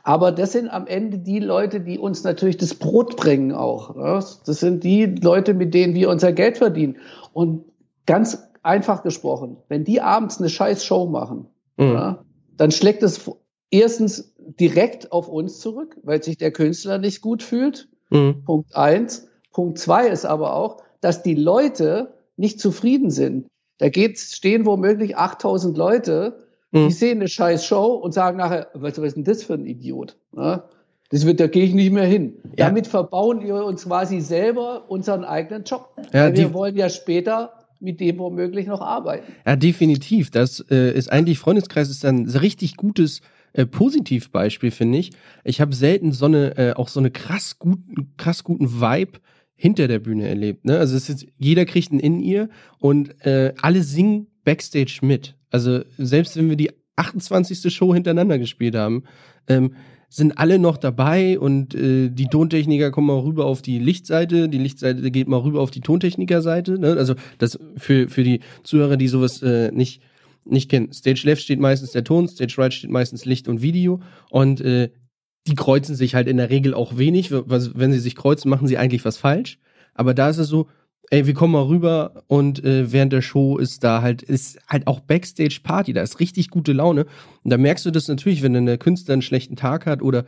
Aber das sind am Ende die Leute, die uns natürlich das Brot bringen auch. Ja. Das sind die Leute, mit denen wir unser Geld verdienen. Und ganz einfach gesprochen, wenn die abends eine scheiß Show machen, mhm. ja, dann schlägt es erstens direkt auf uns zurück, weil sich der Künstler nicht gut fühlt. Mhm. Punkt eins. Punkt zwei ist aber auch, dass die Leute nicht zufrieden sind. Da geht's, stehen womöglich 8000 Leute, mhm. die sehen eine scheiß Show und sagen nachher, was, was ist denn das für ein Idiot? Ja? Das wird, da gehe ich nicht mehr hin. Ja. Damit verbauen wir uns quasi selber unseren eigenen Job. Ja, wir wollen ja später mit dem womöglich noch arbeiten. Ja, definitiv. Das äh, ist eigentlich, Freundeskreis ist ein richtig gutes äh, Positivbeispiel, finde ich. Ich habe selten so eine, äh, auch so eine krass guten, krass guten Vibe hinter der Bühne erlebt. Ne? Also es ist, jeder kriegt ein In-Ear und äh, alle singen Backstage mit. Also selbst wenn wir die 28. Show hintereinander gespielt haben, ähm, sind alle noch dabei und äh, die Tontechniker kommen mal rüber auf die Lichtseite, die Lichtseite geht mal rüber auf die Tontechnikerseite. Ne? Also das für, für die Zuhörer, die sowas äh, nicht, nicht kennen. Stage Left steht meistens der Ton, Stage Right steht meistens Licht und Video und äh, die kreuzen sich halt in der Regel auch wenig. Wenn sie sich kreuzen, machen sie eigentlich was falsch. Aber da ist es so, ey, wir kommen mal rüber und äh, während der Show ist da halt, ist halt auch Backstage-Party, da ist richtig gute Laune. Und da merkst du das natürlich, wenn dann der Künstler einen schlechten Tag hat oder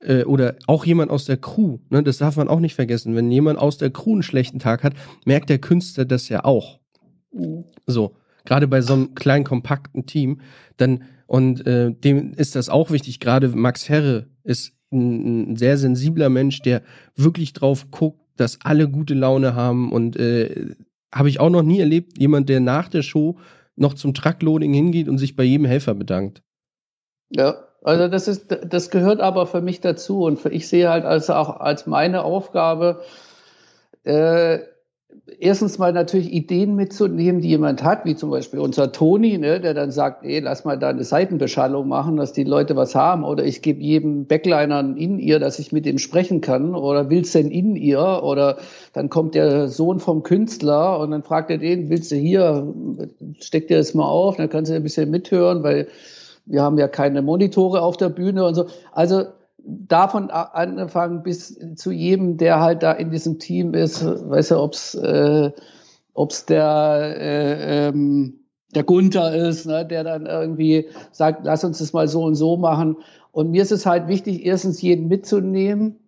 äh, oder auch jemand aus der Crew, ne, das darf man auch nicht vergessen. Wenn jemand aus der Crew einen schlechten Tag hat, merkt der Künstler das ja auch. So, gerade bei so einem kleinen, kompakten Team, dann, und äh, dem ist das auch wichtig, gerade Max Herre ist ein, ein sehr sensibler Mensch, der wirklich drauf guckt, dass alle gute Laune haben. Und äh, habe ich auch noch nie erlebt, jemand, der nach der Show noch zum Truckloading hingeht und sich bei jedem Helfer bedankt. Ja, also das ist, das gehört aber für mich dazu. Und ich sehe halt also auch als meine Aufgabe, äh, erstens mal natürlich Ideen mitzunehmen, die jemand hat, wie zum Beispiel unser Toni, ne, der dann sagt, ey, lass mal da eine Seitenbeschallung machen, dass die Leute was haben. Oder ich gebe jedem Backliner in ihr, dass ich mit dem sprechen kann. Oder willst du denn in ihr? Oder dann kommt der Sohn vom Künstler und dann fragt er den, willst du hier, steck dir das mal auf, dann kannst du ein bisschen mithören, weil wir haben ja keine Monitore auf der Bühne und so. Also davon angefangen bis zu jedem, der halt da in diesem Team ist, weiß ja, ob's äh, ob's der äh, ähm, der Gunther ist, ne, der dann irgendwie sagt, lass uns das mal so und so machen. Und mir ist es halt wichtig, erstens jeden mitzunehmen,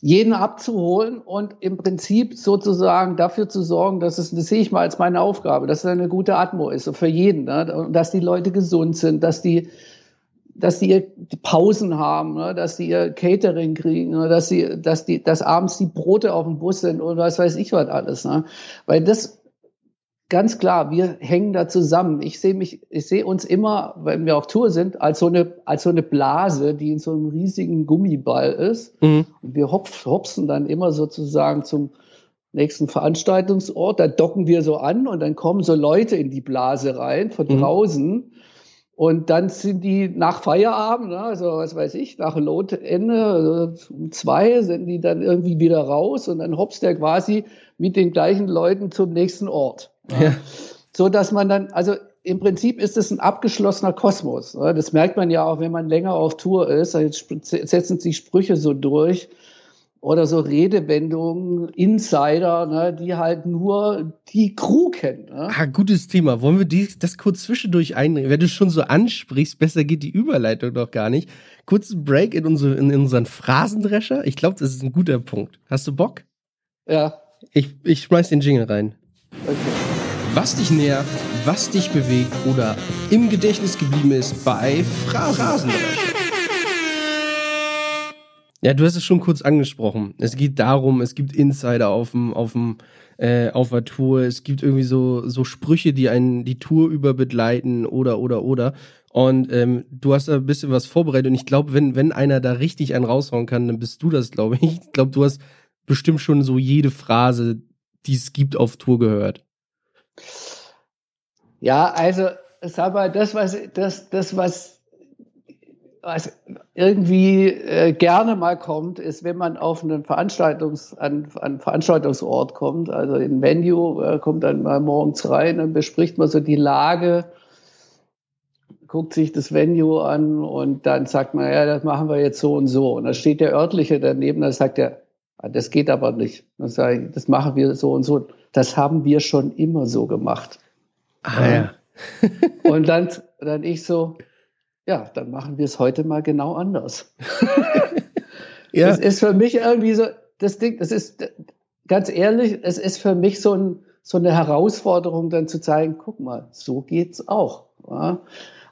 jeden abzuholen und im Prinzip sozusagen dafür zu sorgen, dass es, das sehe ich mal als meine Aufgabe, dass es eine gute Atmo ist, so für jeden, ne, dass die Leute gesund sind, dass die dass die ihr Pausen haben, ne, dass die ihr Catering kriegen, ne, dass sie, dass die, dass abends die Brote auf dem Bus sind und was weiß ich was alles, ne? Weil das ganz klar, wir hängen da zusammen. Ich sehe mich, ich sehe uns immer, wenn wir auf Tour sind, als so eine, als so eine Blase, die in so einem riesigen Gummiball ist. Mhm. Und wir hopf, hopsen dann immer sozusagen zum nächsten Veranstaltungsort. Da docken wir so an und dann kommen so Leute in die Blase rein von mhm. draußen. Und dann sind die nach Feierabend, ne, also was weiß ich, nach Lotende, also um zwei sind die dann irgendwie wieder raus und dann hopst der quasi mit den gleichen Leuten zum nächsten Ort. Ne. Ja. So dass man dann, also im Prinzip ist es ein abgeschlossener Kosmos. Ne? Das merkt man ja auch, wenn man länger auf Tour ist. Da setzen sich Sprüche so durch oder so Redewendungen, Insider, ne, die halt nur die Crew kennen. Ne? Ah, gutes Thema. Wollen wir die, das kurz zwischendurch einnehmen? Wenn du schon so ansprichst, besser geht die Überleitung doch gar nicht. Kurzen Break in, unsere, in unseren Phrasendrescher. Ich glaube, das ist ein guter Punkt. Hast du Bock? Ja. Ich, ich schmeiß den Jingle rein. Okay. Was dich nervt, was dich bewegt oder im Gedächtnis geblieben ist bei Phrasendrescher. Ja, du hast es schon kurz angesprochen. Es geht darum, es gibt Insider auf dem, auf dem, äh, auf der Tour. Es gibt irgendwie so, so Sprüche, die einen die Tour über begleiten oder, oder, oder. Und ähm, du hast da ein bisschen was vorbereitet. Und ich glaube, wenn, wenn einer da richtig einen raushauen kann, dann bist du das, glaube ich. Ich glaube, du hast bestimmt schon so jede Phrase, die es gibt, auf Tour gehört. Ja, also, sag mal, das, was, das, das, was was irgendwie äh, gerne mal kommt, ist, wenn man auf einen Veranstaltungs, an, an Veranstaltungsort kommt, also in Venue, äh, kommt dann mal morgens rein und bespricht man so die Lage, guckt sich das Venue an und dann sagt man, ja, das machen wir jetzt so und so. Und da steht der örtliche daneben, da sagt er, ah, das geht aber nicht. Dann sage ich, das machen wir so und so. Das haben wir schon immer so gemacht. Ah, ja. und dann, dann ich so, ja, dann machen wir es heute mal genau anders. ja. Das ist für mich irgendwie so, das Ding, das ist ganz ehrlich, es ist für mich so, ein, so eine Herausforderung, dann zu zeigen, guck mal, so geht's auch. Ja?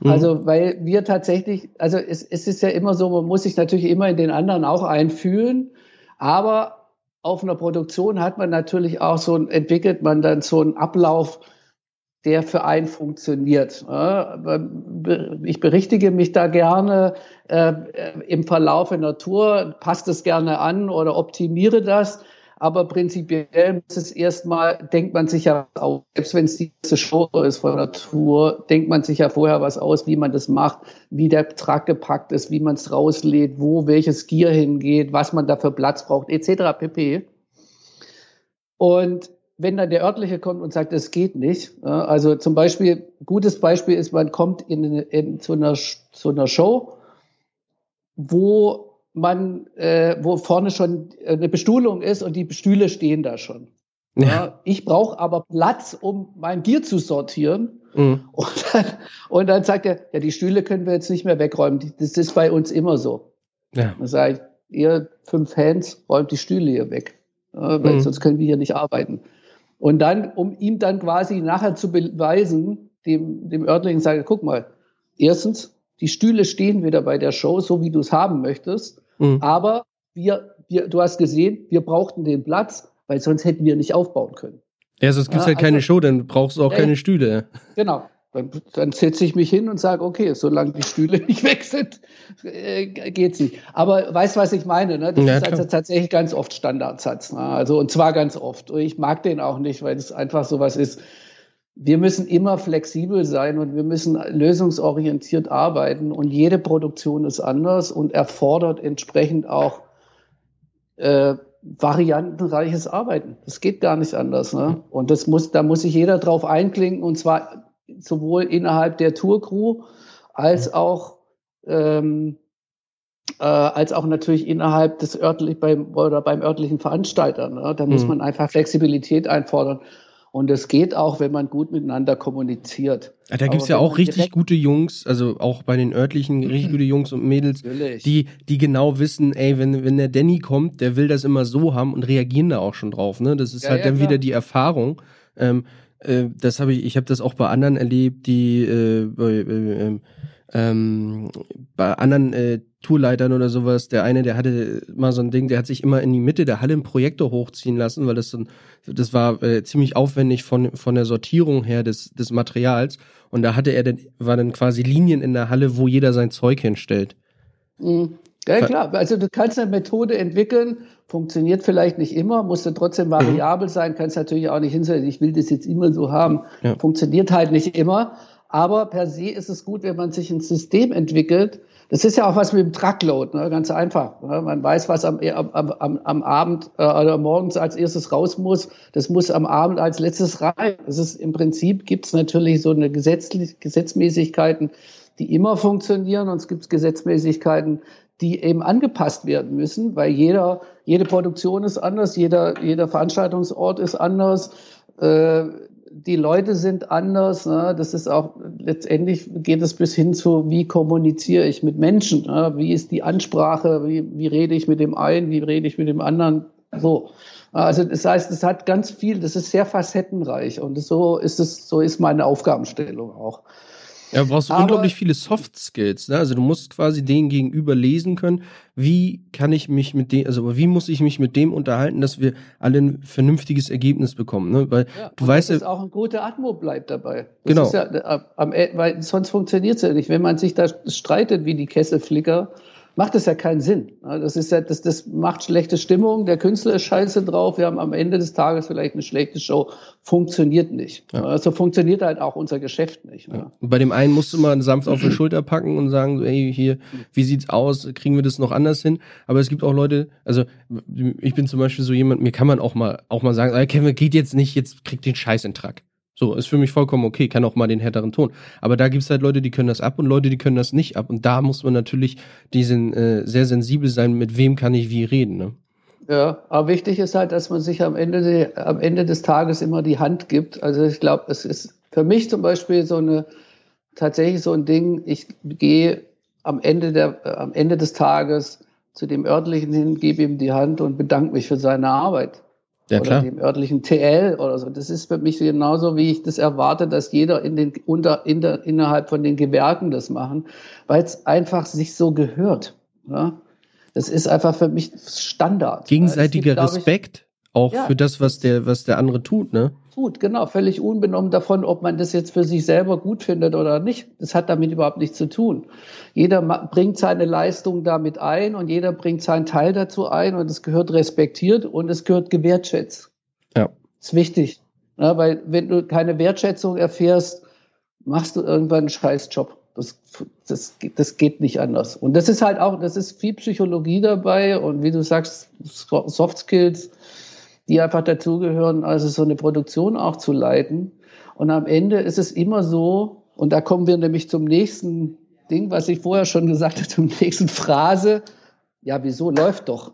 Mhm. Also, weil wir tatsächlich, also es, es ist ja immer so, man muss sich natürlich immer in den anderen auch einfühlen, aber auf einer Produktion hat man natürlich auch so, entwickelt man dann so einen Ablauf, der für einen funktioniert. Ich berichtige mich da gerne äh, im Verlauf der Natur, passt es gerne an oder optimiere das. Aber prinzipiell muss es erstmal, denkt man sich ja aus, selbst wenn es die erste Show ist von der Tour, denkt man sich ja vorher was aus, wie man das macht, wie der Truck gepackt ist, wie man es rauslädt, wo welches Gear hingeht, was man da für Platz braucht, etc. pp. Und wenn dann der örtliche kommt und sagt, es geht nicht, also zum Beispiel, gutes Beispiel ist, man kommt in, in zu, einer, zu einer Show, wo man, äh, wo vorne schon eine Bestuhlung ist und die Stühle stehen da schon. Ja. ja ich brauche aber Platz, um mein Gier zu sortieren. Mhm. Und, dann, und dann sagt er, ja, die Stühle können wir jetzt nicht mehr wegräumen. Das ist bei uns immer so. Ja. Dann sage ich, ihr fünf Hands räumt die Stühle hier weg. Weil mhm. sonst können wir hier nicht arbeiten. Und dann, um ihm dann quasi nachher zu beweisen, dem, dem örtlichen sage, guck mal, erstens, die Stühle stehen wieder bei der Show, so wie du es haben möchtest. Mhm. Aber wir, wir, du hast gesehen, wir brauchten den Platz, weil sonst hätten wir nicht aufbauen können. Ja, sonst gibt es ja, halt keine also, Show, dann brauchst du auch äh, keine Stühle. Genau. Dann, dann setze ich mich hin und sage, okay, solange die Stühle nicht weg sind, äh, geht's nicht. Aber weißt was ich meine? Ne? Das ja, ist also tatsächlich ganz oft Standardsatz. Ne? Also und zwar ganz oft. Und ich mag den auch nicht, weil es einfach sowas ist wir müssen immer flexibel sein und wir müssen lösungsorientiert arbeiten und jede Produktion ist anders und erfordert entsprechend auch äh, variantenreiches Arbeiten. Das geht gar nicht anders. Ne? Und das muss, da muss sich jeder drauf einklinken und zwar sowohl innerhalb der Tourcrew als auch ähm, äh, als auch natürlich innerhalb des örtlichen beim oder beim örtlichen Veranstalter. Ne? Da muss mhm. man einfach Flexibilität einfordern. Und es geht auch, wenn man gut miteinander kommuniziert. Ja, da gibt's ja auch richtig gute Jungs, also auch bei den örtlichen richtig gute Jungs und Mädels, die, die genau wissen, ey, wenn, wenn der Danny kommt, der will das immer so haben und reagieren da auch schon drauf. Ne? Das ist ja, halt ja, dann klar. wieder die Erfahrung. Ähm, äh, das habe ich, ich habe das auch bei anderen erlebt, die äh, bei, äh, ähm, bei anderen äh, Tourleitern oder sowas, der eine, der hatte mal so ein Ding, der hat sich immer in die Mitte der Halle einen Projektor hochziehen lassen, weil das so das war äh, ziemlich aufwendig von, von der Sortierung her des, des Materials. Und da hatte er dann, war dann quasi Linien in der Halle, wo jeder sein Zeug hinstellt. Mhm. Ja, klar. Also du kannst eine Methode entwickeln, funktioniert vielleicht nicht immer, muss dann trotzdem mhm. variabel sein, kannst natürlich auch nicht hinstellen, ich will das jetzt immer so haben. Ja. Funktioniert halt nicht immer. Aber per se ist es gut, wenn man sich ein System entwickelt. Das ist ja auch was mit dem Truckload, ne? ganz einfach. Ne? Man weiß, was am, am, am, am Abend äh, oder morgens als erstes raus muss. Das muss am Abend als letztes rein. Das ist im Prinzip gibt es natürlich so eine Gesetzmäßigkeiten, die immer funktionieren und es gibt Gesetzmäßigkeiten, die eben angepasst werden müssen, weil jeder, jede Produktion ist anders, jeder, jeder Veranstaltungsort ist anders. Äh, die Leute sind anders. Ne? Das ist auch letztendlich geht es bis hin zu, wie kommuniziere ich mit Menschen? Ne? Wie ist die Ansprache? Wie, wie rede ich mit dem einen? Wie rede ich mit dem anderen? So. Also das heißt, es hat ganz viel, das ist sehr facettenreich und so ist es, so ist meine Aufgabenstellung auch. Ja, du brauchst Aber, unglaublich viele Soft Skills. Ne? Also du musst quasi den gegenüber lesen können. Wie kann ich mich mit dem, also wie muss ich mich mit dem unterhalten, dass wir alle ein vernünftiges Ergebnis bekommen? Ne? Weil ja, du weißt ja, auch ein guter Atmo bleibt dabei. Das genau. Ja, äh, am, weil sonst funktioniert es ja nicht. Wenn man sich da streitet wie die Kesselflicker, macht es ja keinen Sinn. Das ist ja, das, das macht schlechte Stimmung. Der Künstler ist scheiße drauf. Wir haben am Ende des Tages vielleicht eine schlechte Show. Funktioniert nicht. Ja. Also funktioniert halt auch unser Geschäft nicht. Ja. Bei dem einen musst du mal sanft auf die Schulter packen und sagen, so, hey, hier, wie sieht's aus? Kriegen wir das noch anders hin? Aber es gibt auch Leute, also ich bin zum Beispiel so jemand, mir kann man auch mal, auch mal sagen, Kevin, geht jetzt nicht, jetzt kriegt den Scheiß in Track. So, ist für mich vollkommen okay, kann auch mal den härteren Ton. Aber da gibt's halt Leute, die können das ab und Leute, die können das nicht ab. Und da muss man natürlich diesen äh, sehr sensibel sein, mit wem kann ich wie reden. Ne? Ja, aber wichtig ist halt, dass man sich am Ende, de, am Ende des Tages immer die Hand gibt. Also ich glaube, es ist für mich zum Beispiel so eine tatsächlich so ein Ding, ich gehe am Ende der, äh, am Ende des Tages zu dem örtlichen hin, gebe ihm die Hand und bedanke mich für seine Arbeit ja, oder dem örtlichen TL oder so. Das ist für mich genauso, wie ich das erwarte, dass jeder in den, unter, in der, innerhalb von den Gewerken das machen, weil es einfach sich so gehört. Ja? Das ist einfach für mich Standard. Gegenseitiger gibt, Respekt ich, auch ja, für das, was der, was der andere tut, ne? Tut, genau. Völlig unbenommen davon, ob man das jetzt für sich selber gut findet oder nicht. Das hat damit überhaupt nichts zu tun. Jeder bringt seine Leistung damit ein und jeder bringt seinen Teil dazu ein und es gehört respektiert und es gehört gewertschätzt. Ja. Das ist wichtig. Ja, weil wenn du keine Wertschätzung erfährst, machst du irgendwann einen Scheißjob. Das, das, das geht nicht anders. Und das ist halt auch, das ist viel Psychologie dabei und wie du sagst, Soft Skills, die einfach dazugehören, also so eine Produktion auch zu leiten. Und am Ende ist es immer so, und da kommen wir nämlich zum nächsten Ding, was ich vorher schon gesagt habe, zum nächsten Phrase. Ja, wieso läuft doch?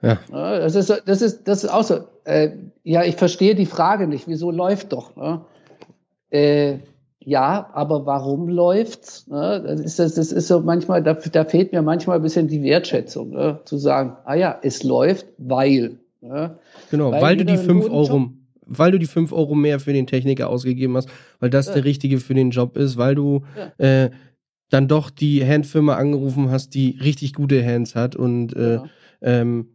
Ja. Das ist, das ist, das ist auch so. Äh, ja, ich verstehe die Frage nicht. Wieso läuft doch? Ne? Äh, ja, aber warum läuft's? Ne? Das ist, das, das ist so manchmal, da, da fehlt mir manchmal ein bisschen die Wertschätzung, ne? zu sagen, ah ja, es läuft, weil. Ne? Genau, weil, weil du die fünf Euro, weil du die fünf Euro mehr für den Techniker ausgegeben hast, weil das ja. der richtige für den Job ist, weil du ja. äh, dann doch die Handfirma angerufen hast, die richtig gute Hands hat und äh, ja. ähm,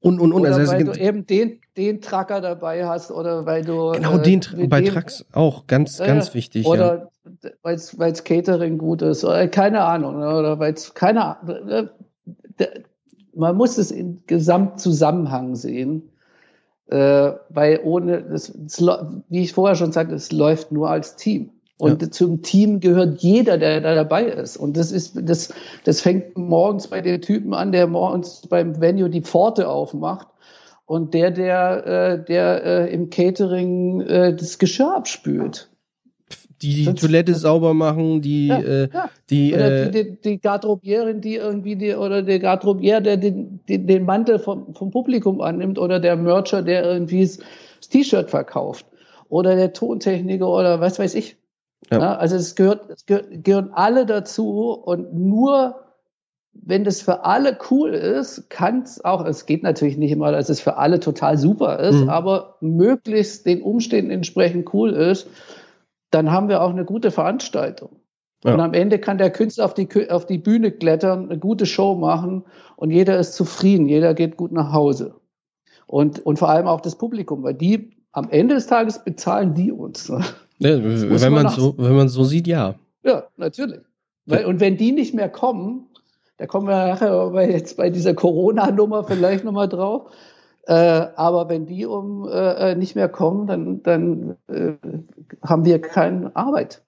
und und und. Oder also, weil du eben den den Tracker dabei hast oder weil du genau äh, den bei dem, Trucks auch ganz äh, ganz wichtig. Oder ja. weil es Catering gut ist oder keine Ahnung ne, oder weil es keine Ahnung. Man muss es im Gesamtzusammenhang sehen, äh, weil ohne das, wie ich vorher schon sagte, es läuft nur als Team. Und ja. zum Team gehört jeder, der da dabei ist. Und das ist, das, das fängt morgens bei dem Typen an, der morgens beim Venue die Pforte aufmacht. Und der, der, äh, der äh, im Catering äh, das Geschirr abspült. Die die Toilette sauber machen, die, ja, äh, ja. die, oder äh, die, die, Garderobierin, die irgendwie die, oder der Garderobier, der den, den, den Mantel vom, vom Publikum annimmt, oder der Mercher, der irgendwie das T-Shirt verkauft, oder der Tontechniker oder was weiß ich. Ja. ja also es gehört, es gehört, gehören alle dazu und nur wenn das für alle cool ist, kann es auch, es geht natürlich nicht immer, dass es für alle total super ist, mhm. aber möglichst den Umständen entsprechend cool ist, dann haben wir auch eine gute Veranstaltung. Ja. Und am Ende kann der Künstler auf die, auf die Bühne klettern, eine gute Show machen und jeder ist zufrieden, jeder geht gut nach Hause. Und, und vor allem auch das Publikum, weil die am Ende des Tages bezahlen die uns. Ne? Ja, wenn man, so, wenn man so sieht, ja. Ja, natürlich. Weil, und wenn die nicht mehr kommen, da kommen wir nachher bei, jetzt bei dieser Corona-Nummer vielleicht nochmal drauf. Äh, aber wenn die um äh, äh, nicht mehr kommen, dann, dann äh, haben wir keine Arbeit.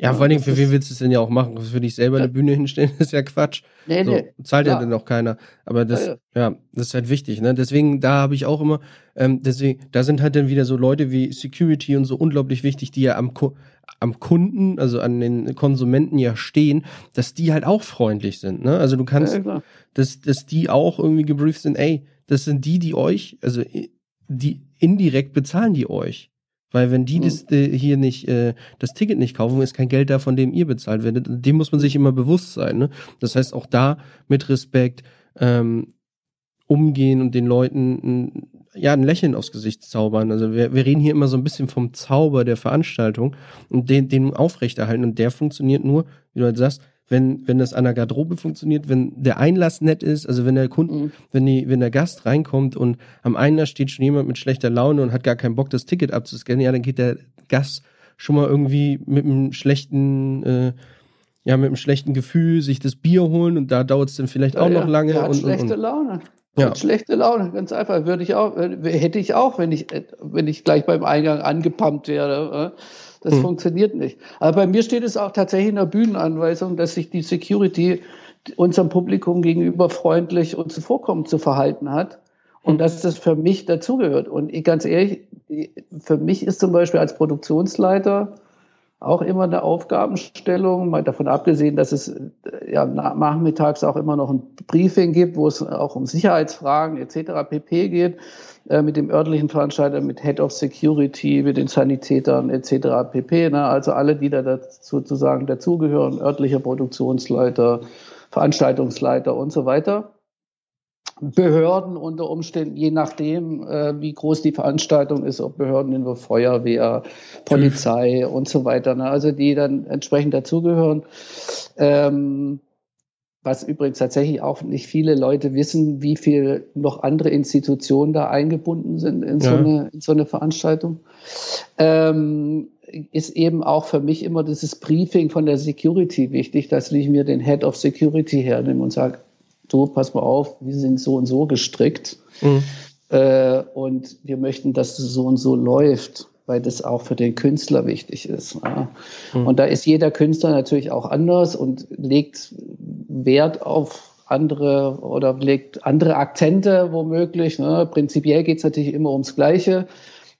Ja, vor allen Dingen, für wen willst du es denn ja auch machen? Für dich selber eine Bühne hinstellen, ist ja Quatsch. Nee, so, nee. Zahlt ja dann auch keiner. Aber das, ja, ja. ja, das ist halt wichtig, ne? Deswegen, da habe ich auch immer, ähm, deswegen, da sind halt dann wieder so Leute wie Security und so unglaublich wichtig, die ja am, am Kunden, also an den Konsumenten ja stehen, dass die halt auch freundlich sind, ne? Also du kannst, ja, dass, dass die auch irgendwie gebrieft sind, ey, das sind die, die euch, also die indirekt bezahlen die euch. Weil wenn die mhm. das äh, hier nicht, äh, das Ticket nicht kaufen, ist kein Geld da, von dem ihr bezahlt werdet. Dem muss man sich immer bewusst sein. Ne? Das heißt, auch da mit Respekt ähm, umgehen und den Leuten ein, ja, ein Lächeln aufs Gesicht zaubern. Also wir, wir reden hier immer so ein bisschen vom Zauber der Veranstaltung und den, den aufrechterhalten. Und der funktioniert nur, wie du halt sagst, wenn, wenn das an der Garderobe funktioniert, wenn der Einlass nett ist, also wenn der Kunden, mhm. wenn die, wenn der Gast reinkommt und am Einlass steht schon jemand mit schlechter Laune und hat gar keinen Bock, das Ticket abzuscannen, ja, dann geht der Gast schon mal irgendwie mit einem schlechten, äh, ja, mit einem schlechten Gefühl sich das Bier holen und da dauert es dann vielleicht ja, auch noch lange. Der hat und, schlechte und, und. Laune. Ja. schlechte Laune, ganz einfach. Würde ich auch, hätte ich auch, wenn ich, wenn ich gleich beim Eingang angepumpt wäre. Äh. Das mhm. funktioniert nicht. Aber bei mir steht es auch tatsächlich in der Bühnenanweisung, dass sich die Security unserem Publikum gegenüber freundlich und zuvorkommend zu verhalten hat. Und hm. dass das für mich dazugehört. Und ich, ganz ehrlich, für mich ist zum Beispiel als Produktionsleiter auch immer eine Aufgabenstellung, mal davon abgesehen, dass es ja nachmittags auch immer noch ein Briefing gibt, wo es auch um Sicherheitsfragen etc. pp geht. Äh, mit dem örtlichen Veranstalter, mit Head of Security, mit den Sanitätern etc. pp. Ne? Also alle, die da sozusagen dazugehören, örtlicher Produktionsleiter, Veranstaltungsleiter und so weiter. Behörden unter Umständen, je nachdem, äh, wie groß die Veranstaltung ist, ob Behörden in der Feuerwehr, Polizei und so weiter, ne? also die dann entsprechend dazugehören. Ähm, was übrigens tatsächlich auch nicht viele Leute wissen, wie viel noch andere Institutionen da eingebunden sind in, ja. so, eine, in so eine Veranstaltung, ähm, ist eben auch für mich immer dieses Briefing von der Security wichtig, dass ich mir den Head of Security hernehme und sage, du, pass mal auf, wir sind so und so gestrickt mhm. äh, und wir möchten, dass es so und so läuft weil das auch für den Künstler wichtig ist. Ja. Mhm. Und da ist jeder Künstler natürlich auch anders und legt Wert auf andere oder legt andere Akzente womöglich. Ne. Prinzipiell geht es natürlich immer ums Gleiche,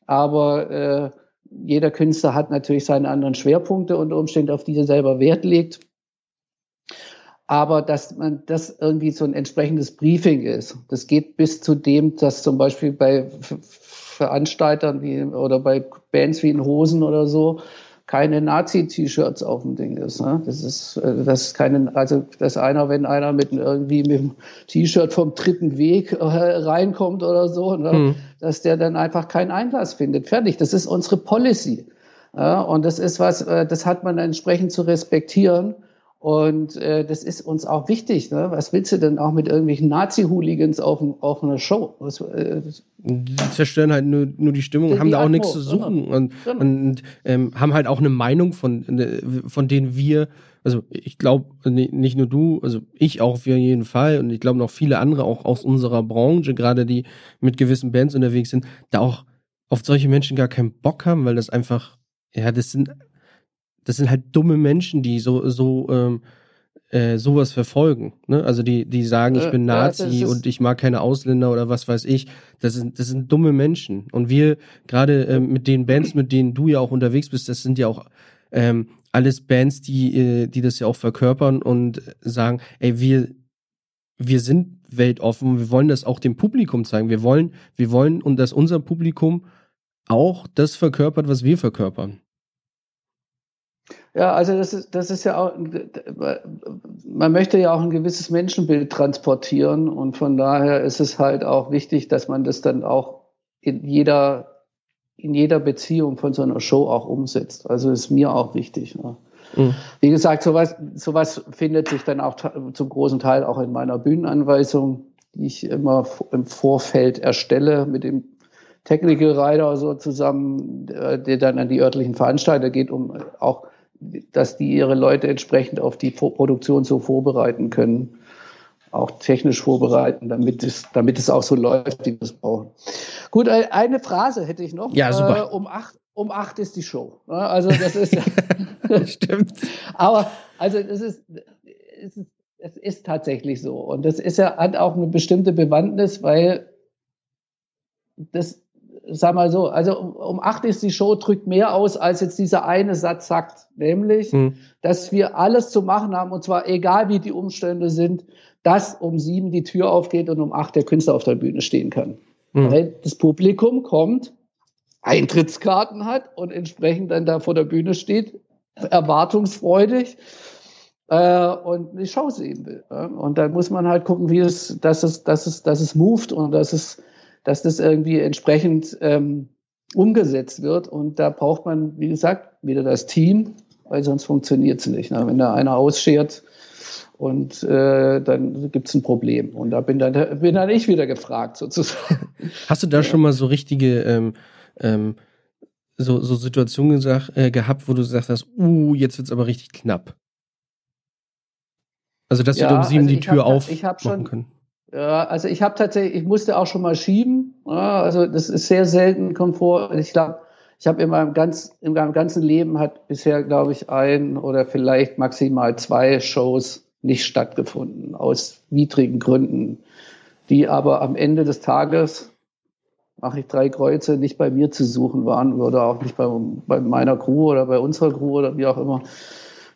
aber äh, jeder Künstler hat natürlich seine anderen Schwerpunkte unter Umständen, auf die er selber Wert legt. Aber dass man das irgendwie so ein entsprechendes Briefing ist, das geht bis zu dem, dass zum Beispiel bei Veranstaltern wie oder bei Bands wie in Hosen oder so keine Nazi-T-Shirts auf dem Ding ist. Ne? Das ist, äh, das ist keine, also dass einer, wenn einer mit irgendwie mit dem T-Shirt vom dritten Weg äh, reinkommt oder so, ne? Mhm. dass der dann einfach keinen Einlass findet. Fertig. Das ist unsere Policy. Ja? Und das ist was, äh, das hat man entsprechend zu respektieren. Und äh, das ist uns auch wichtig. Ne? Was willst du denn auch mit irgendwelchen Nazi-Hooligans auf, auf einer Show? Was, äh, die zerstören halt nur, nur die Stimmung, haben da auch nichts zu suchen genau. und, genau. und ähm, haben halt auch eine Meinung, von, ne, von denen wir, also ich glaube, nicht nur du, also ich auch auf jeden Fall und ich glaube noch viele andere auch aus unserer Branche, gerade die mit gewissen Bands unterwegs sind, da auch auf solche Menschen gar keinen Bock haben, weil das einfach, ja, das sind das sind halt dumme Menschen, die so, so, ähm, äh, sowas verfolgen. Ne? Also die, die sagen, ich bin Nazi ja, und ich mag keine Ausländer oder was weiß ich. Das sind, das sind dumme Menschen. Und wir, gerade äh, mit den Bands, mit denen du ja auch unterwegs bist, das sind ja auch ähm, alles Bands, die, äh, die das ja auch verkörpern und sagen, ey, wir, wir sind weltoffen, wir wollen das auch dem Publikum zeigen. Wir wollen, wir wollen und dass unser Publikum auch das verkörpert, was wir verkörpern. Ja, also das ist, das ist ja auch, man möchte ja auch ein gewisses Menschenbild transportieren und von daher ist es halt auch wichtig, dass man das dann auch in jeder, in jeder Beziehung von so einer Show auch umsetzt. Also ist mir auch wichtig. Ja. Mhm. Wie gesagt, sowas, sowas findet sich dann auch zum großen Teil auch in meiner Bühnenanweisung, die ich immer im Vorfeld erstelle mit dem Technical Rider so zusammen, der dann an die örtlichen Veranstalter geht, um auch dass die ihre Leute entsprechend auf die Produktion so vorbereiten können, auch technisch vorbereiten, damit es, damit es auch so läuft, wie wir es brauchen. Gut, eine Phrase hätte ich noch. Ja, super. Äh, um acht, um acht ist die Show. Also das ist Stimmt. Aber also das ist, es ist, es ist tatsächlich so. Und das ist ja, hat auch eine bestimmte Bewandtnis, weil das sag mal so, also um, um acht ist die Show, drückt mehr aus, als jetzt dieser eine Satz sagt, nämlich, mhm. dass wir alles zu machen haben, und zwar egal wie die Umstände sind, dass um sieben die Tür aufgeht und um acht der Künstler auf der Bühne stehen kann. Mhm. Weil das Publikum kommt, Eintrittskarten hat und entsprechend dann da vor der Bühne steht, erwartungsfreudig äh, und die Show sehen will. Und dann muss man halt gucken, wie es, dass es, dass es, dass es moved und dass es dass das irgendwie entsprechend ähm, umgesetzt wird. Und da braucht man, wie gesagt, wieder das Team, weil sonst funktioniert es nicht. Ne? Wenn da einer ausschert und äh, dann gibt es ein Problem. Und da bin dann, bin dann ich wieder gefragt, sozusagen. Hast du da ja. schon mal so richtige ähm, ähm, so, so Situationen gesagt, äh, gehabt, wo du gesagt hast, uh, jetzt wird es aber richtig knapp? Also, dass ja, du um sieben also die Tür hab, aufmachen können. Ja, also ich habe tatsächlich, ich musste auch schon mal schieben. Ja, also das ist sehr selten Komfort. Ich glaube, ich habe in meinem ganz, in meinem ganzen Leben hat bisher, glaube ich, ein oder vielleicht maximal zwei Shows nicht stattgefunden aus widrigen Gründen, die aber am Ende des Tages mache ich drei Kreuze nicht bei mir zu suchen waren oder auch nicht bei, bei meiner Crew oder bei unserer Crew oder wie auch immer.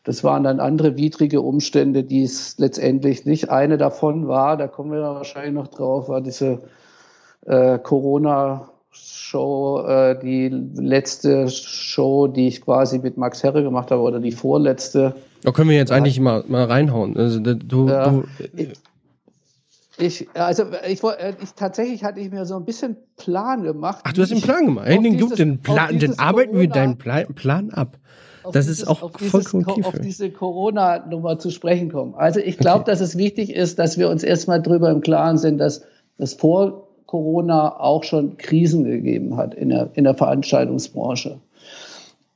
Das waren dann andere widrige Umstände, die es letztendlich nicht. Eine davon war, da kommen wir wahrscheinlich noch drauf, war diese äh, Corona-Show, äh, die letzte Show, die ich quasi mit Max Herre gemacht habe, oder die vorletzte. Da können wir jetzt ja. eigentlich mal, mal reinhauen. Also, du, ja, du, ich, also ich, äh, ich tatsächlich hatte ich mir so ein bisschen Plan gemacht. Ach, du hast einen Plan gemacht. Hey, den, den, Plan, den arbeiten wir deinen Plan, Plan ab. Das dieses, ist auch auf vollkommen dieses, auf diese Corona-Nummer zu sprechen kommen. Also ich glaube, okay. dass es wichtig ist, dass wir uns erstmal drüber im Klaren sind, dass es vor Corona auch schon Krisen gegeben hat in der, in der Veranstaltungsbranche.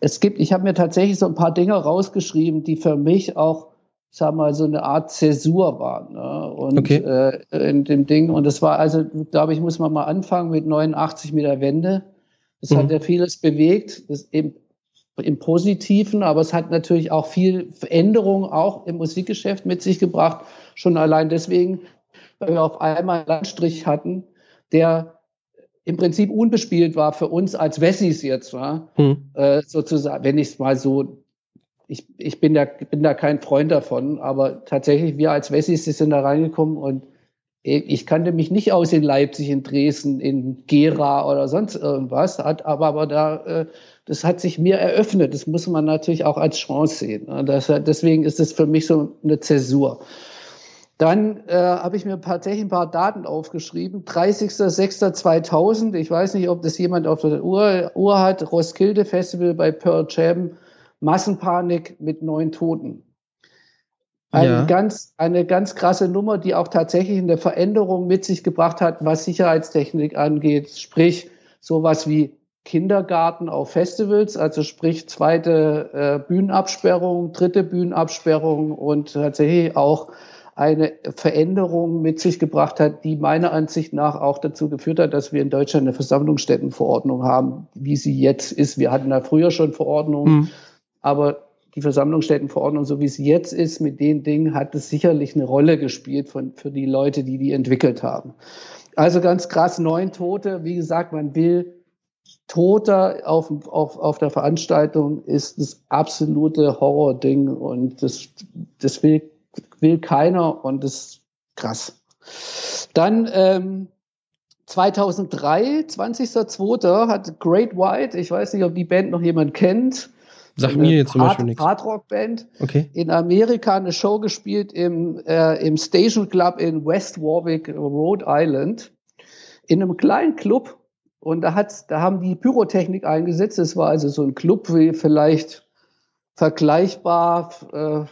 Es gibt, ich habe mir tatsächlich so ein paar Dinge rausgeschrieben, die für mich auch sag mal, so eine Art Zäsur war. Ne? Und okay. äh, in dem Ding. Und das war also, glaube ich, muss man mal anfangen mit 89 mit der Wende. Das mhm. hat ja vieles bewegt, das eben im Positiven, aber es hat natürlich auch viel Veränderung auch im Musikgeschäft mit sich gebracht. Schon allein deswegen, weil wir auf einmal einen Landstrich hatten, der im Prinzip unbespielt war für uns als Wessis jetzt, war, mhm. äh, sozusagen, wenn ich es mal so ich, ich bin, da, bin da kein Freund davon, aber tatsächlich, wir als Wessis sind da reingekommen und ich kannte mich nicht aus in Leipzig, in Dresden, in Gera oder sonst irgendwas, hat, aber, aber da, äh, das hat sich mir eröffnet. Das muss man natürlich auch als Chance sehen. Ne? Das, deswegen ist es für mich so eine Zäsur. Dann äh, habe ich mir tatsächlich ein paar Daten aufgeschrieben. 30.06.2000, ich weiß nicht, ob das jemand auf der Uhr, Uhr hat, Roskilde Festival bei Pearl Jam Massenpanik mit neun Toten. Eine, ja. ganz, eine ganz krasse Nummer, die auch tatsächlich eine Veränderung mit sich gebracht hat, was Sicherheitstechnik angeht. Sprich, sowas wie Kindergarten auf Festivals, also sprich zweite äh, Bühnenabsperrung, dritte Bühnenabsperrung und tatsächlich auch eine Veränderung mit sich gebracht hat, die meiner Ansicht nach auch dazu geführt hat, dass wir in Deutschland eine Versammlungsstättenverordnung haben, wie sie jetzt ist. Wir hatten da früher schon Verordnungen. Mhm aber die Versammlungsstättenverordnung, so wie sie jetzt ist, mit den Dingen hat es sicherlich eine Rolle gespielt von, für die Leute, die die entwickelt haben. Also ganz krass, neun Tote. Wie gesagt, man will Toter auf, auf, auf der Veranstaltung ist das absolute Horror-Ding und das, das will, will keiner und das ist krass. Dann ähm, 2003, 20.02. hat Great White, ich weiß nicht, ob die Band noch jemand kennt, Sag mir jetzt zum Beispiel nichts. Hardrock-Band okay. in Amerika eine Show gespielt im, äh, im Station Club in West Warwick, Rhode Island, in einem kleinen Club. Und da, hat, da haben die Pyrotechnik eingesetzt. Es war also so ein Club wie vielleicht vergleichbar äh,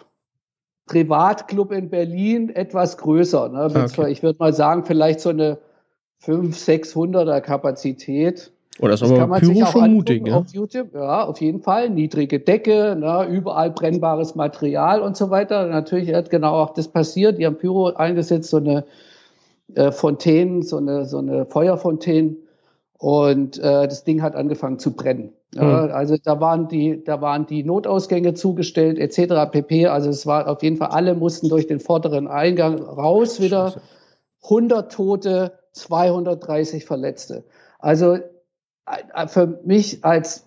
Privatclub in Berlin, etwas größer. Ne? Ah, okay. Ich würde mal sagen, vielleicht so eine 500, 600er Kapazität. Oder ist das aber Pyro schon mutig, ja? Auf YouTube, ja, auf jeden Fall. Niedrige Decke, ne, überall brennbares Material und so weiter. Natürlich hat genau auch das passiert. Die haben Pyro eingesetzt, so eine äh, Fontäne, so eine, so eine Feuerfontäne. Und äh, das Ding hat angefangen zu brennen. Mhm. Also da waren die, da waren die Notausgänge zugestellt, etc. pp. Also es war auf jeden Fall, alle mussten durch den vorderen Eingang raus wieder. 100 Tote, 230 Verletzte. Also für mich als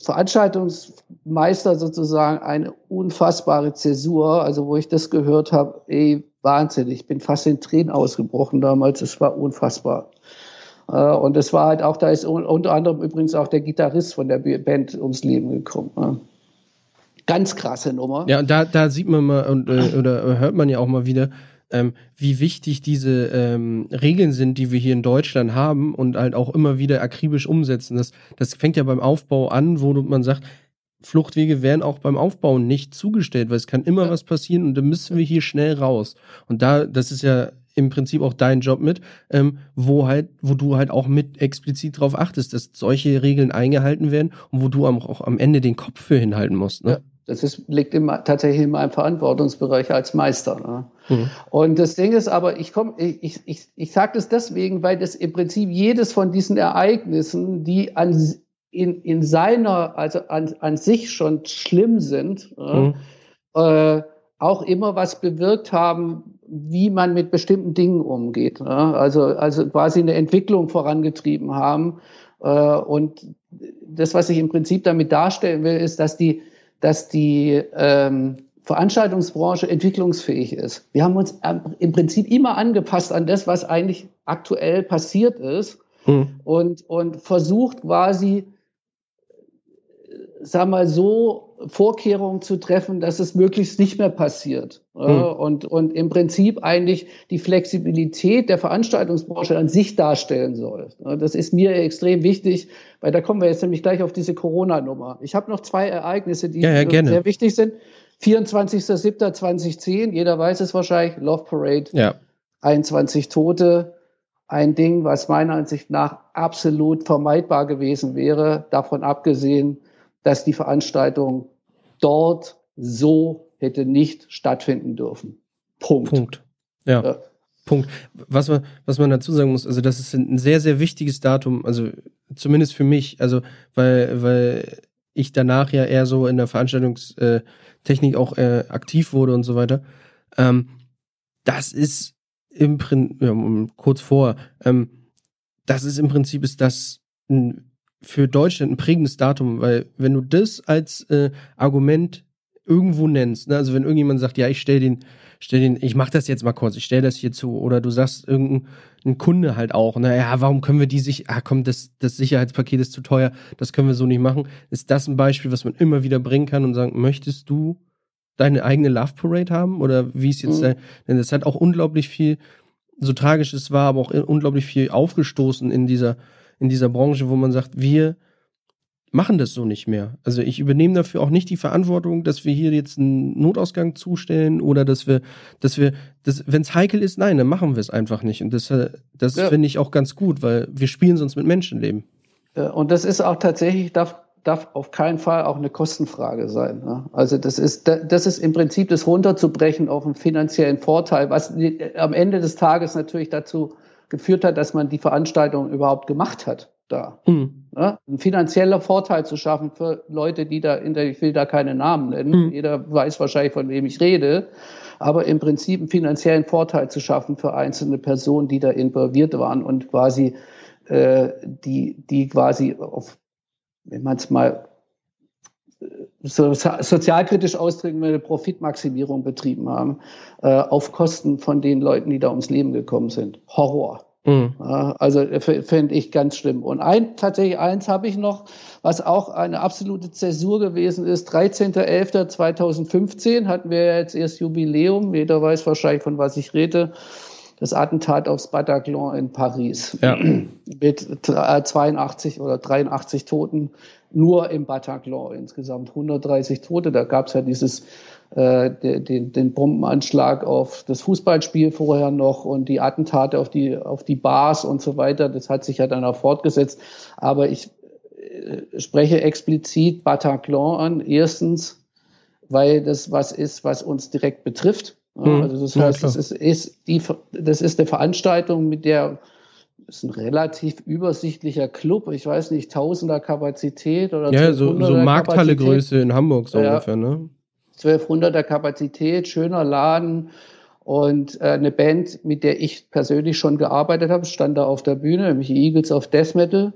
Veranstaltungsmeister sozusagen eine unfassbare Zäsur. Also wo ich das gehört habe, ey, Wahnsinn, ich bin fast in Tränen ausgebrochen damals. Es war unfassbar. Äh, und es war halt auch, da ist unter anderem übrigens auch der Gitarrist von der Band ums Leben gekommen. Ganz krasse Nummer. Ja, und da, da sieht man mal und, äh, oder hört man ja auch mal wieder, ähm, wie wichtig diese ähm, Regeln sind, die wir hier in Deutschland haben und halt auch immer wieder akribisch umsetzen. Das, das fängt ja beim Aufbau an, wo man sagt, Fluchtwege werden auch beim Aufbau nicht zugestellt, weil es kann immer ja. was passieren und da müssen wir hier schnell raus. Und da, das ist ja im Prinzip auch dein Job mit, ähm, wo halt, wo du halt auch mit explizit darauf achtest, dass solche Regeln eingehalten werden und wo du auch, auch am Ende den Kopf für hinhalten musst. Ne? Ja. Das ist, liegt im, tatsächlich in meinem Verantwortungsbereich als Meister. Ne? Mhm. Und das Ding ist aber, ich komme, ich, ich, ich sage das deswegen, weil das im Prinzip jedes von diesen Ereignissen, die an, in, in seiner, also an, an sich schon schlimm sind, mhm. äh, auch immer was bewirkt haben, wie man mit bestimmten Dingen umgeht. Ne? Also, also quasi eine Entwicklung vorangetrieben haben. Äh, und das, was ich im Prinzip damit darstellen will, ist, dass die, dass die ähm, Veranstaltungsbranche entwicklungsfähig ist. Wir haben uns im Prinzip immer angepasst an das, was eigentlich aktuell passiert ist mhm. und, und versucht quasi sag mal so, Vorkehrungen zu treffen, dass es möglichst nicht mehr passiert. Mhm. Und, und im Prinzip eigentlich die Flexibilität der Veranstaltungsbranche an sich darstellen soll. Das ist mir extrem wichtig, weil da kommen wir jetzt nämlich gleich auf diese Corona-Nummer. Ich habe noch zwei Ereignisse, die ja, ja, sehr wichtig sind. 24.07.2010, jeder weiß es wahrscheinlich, Love Parade, ja. 21 Tote, ein Ding, was meiner Ansicht nach absolut vermeidbar gewesen wäre, davon abgesehen, dass die Veranstaltung dort so hätte nicht stattfinden dürfen. Punkt. Punkt. Ja. ja. Punkt. Was man, was man dazu sagen muss, also das ist ein sehr, sehr wichtiges Datum, also zumindest für mich, also weil, weil ich danach ja eher so in der Veranstaltungstechnik auch äh, aktiv wurde und so weiter. Ähm, das ist im Prinzip, ja, kurz vor, ähm, das ist im Prinzip ist das ein, für Deutschland ein prägendes Datum, weil wenn du das als äh, Argument irgendwo nennst, ne, also wenn irgendjemand sagt, ja, ich stell den, stell den, ich mach das jetzt mal kurz, ich stell das hier zu, oder du sagst irgendein Kunde halt auch, naja, warum können wir die sich, ah komm, das, das Sicherheitspaket ist zu teuer, das können wir so nicht machen, ist das ein Beispiel, was man immer wieder bringen kann und sagen, möchtest du deine eigene Love Parade haben? Oder wie es jetzt, mhm. denn es hat auch unglaublich viel, so tragisch es war, aber auch unglaublich viel aufgestoßen in dieser, in dieser Branche, wo man sagt, wir machen das so nicht mehr. Also ich übernehme dafür auch nicht die Verantwortung, dass wir hier jetzt einen Notausgang zustellen oder dass wir, dass wir, dass, wenn es heikel ist, nein, dann machen wir es einfach nicht. Und das, das ja. finde ich auch ganz gut, weil wir spielen sonst mit Menschenleben. Und das ist auch tatsächlich, darf, darf auf keinen Fall auch eine Kostenfrage sein. Ne? Also das ist, das ist im Prinzip das runterzubrechen auf einen finanziellen Vorteil, was am Ende des Tages natürlich dazu geführt hat, dass man die Veranstaltung überhaupt gemacht hat da. Mhm. Ja, ein finanzieller Vorteil zu schaffen für Leute, die da in der, ich will da keine Namen nennen, mhm. jeder weiß wahrscheinlich, von wem ich rede, aber im Prinzip einen finanziellen Vorteil zu schaffen für einzelne Personen, die da involviert waren und quasi äh, die, die quasi auf, wenn man es mal so sozialkritisch ausdrücken will, Profitmaximierung betrieben haben, äh, auf Kosten von den Leuten, die da ums Leben gekommen sind. Horror. Mhm. Also fände ich ganz schlimm. Und ein, tatsächlich eins habe ich noch, was auch eine absolute Zäsur gewesen ist. 13.11.2015 hatten wir jetzt erst Jubiläum. Jeder weiß wahrscheinlich, von was ich rede. Das Attentat aufs Bataclan in Paris. Ja. Mit 82 oder 83 Toten nur im Bataclan. Insgesamt 130 Tote. Da gab es ja dieses äh, den, den Bombenanschlag auf das Fußballspiel vorher noch und die Attentate auf die, auf die Bars und so weiter. Das hat sich ja dann auch fortgesetzt. Aber ich äh, spreche explizit Bataclan an. Erstens, weil das was ist, was uns direkt betrifft. Mhm. Also das heißt, ja, das ist, ist die, das ist eine Veranstaltung, mit der ist ein relativ übersichtlicher Club. Ich weiß nicht, Tausender Kapazität oder Ja, so, so Markthalle-Größe in Hamburg so ja, ungefähr, ne? 1200er Kapazität, schöner Laden und äh, eine Band, mit der ich persönlich schon gearbeitet habe, stand da auf der Bühne, nämlich Eagles of Death Metal.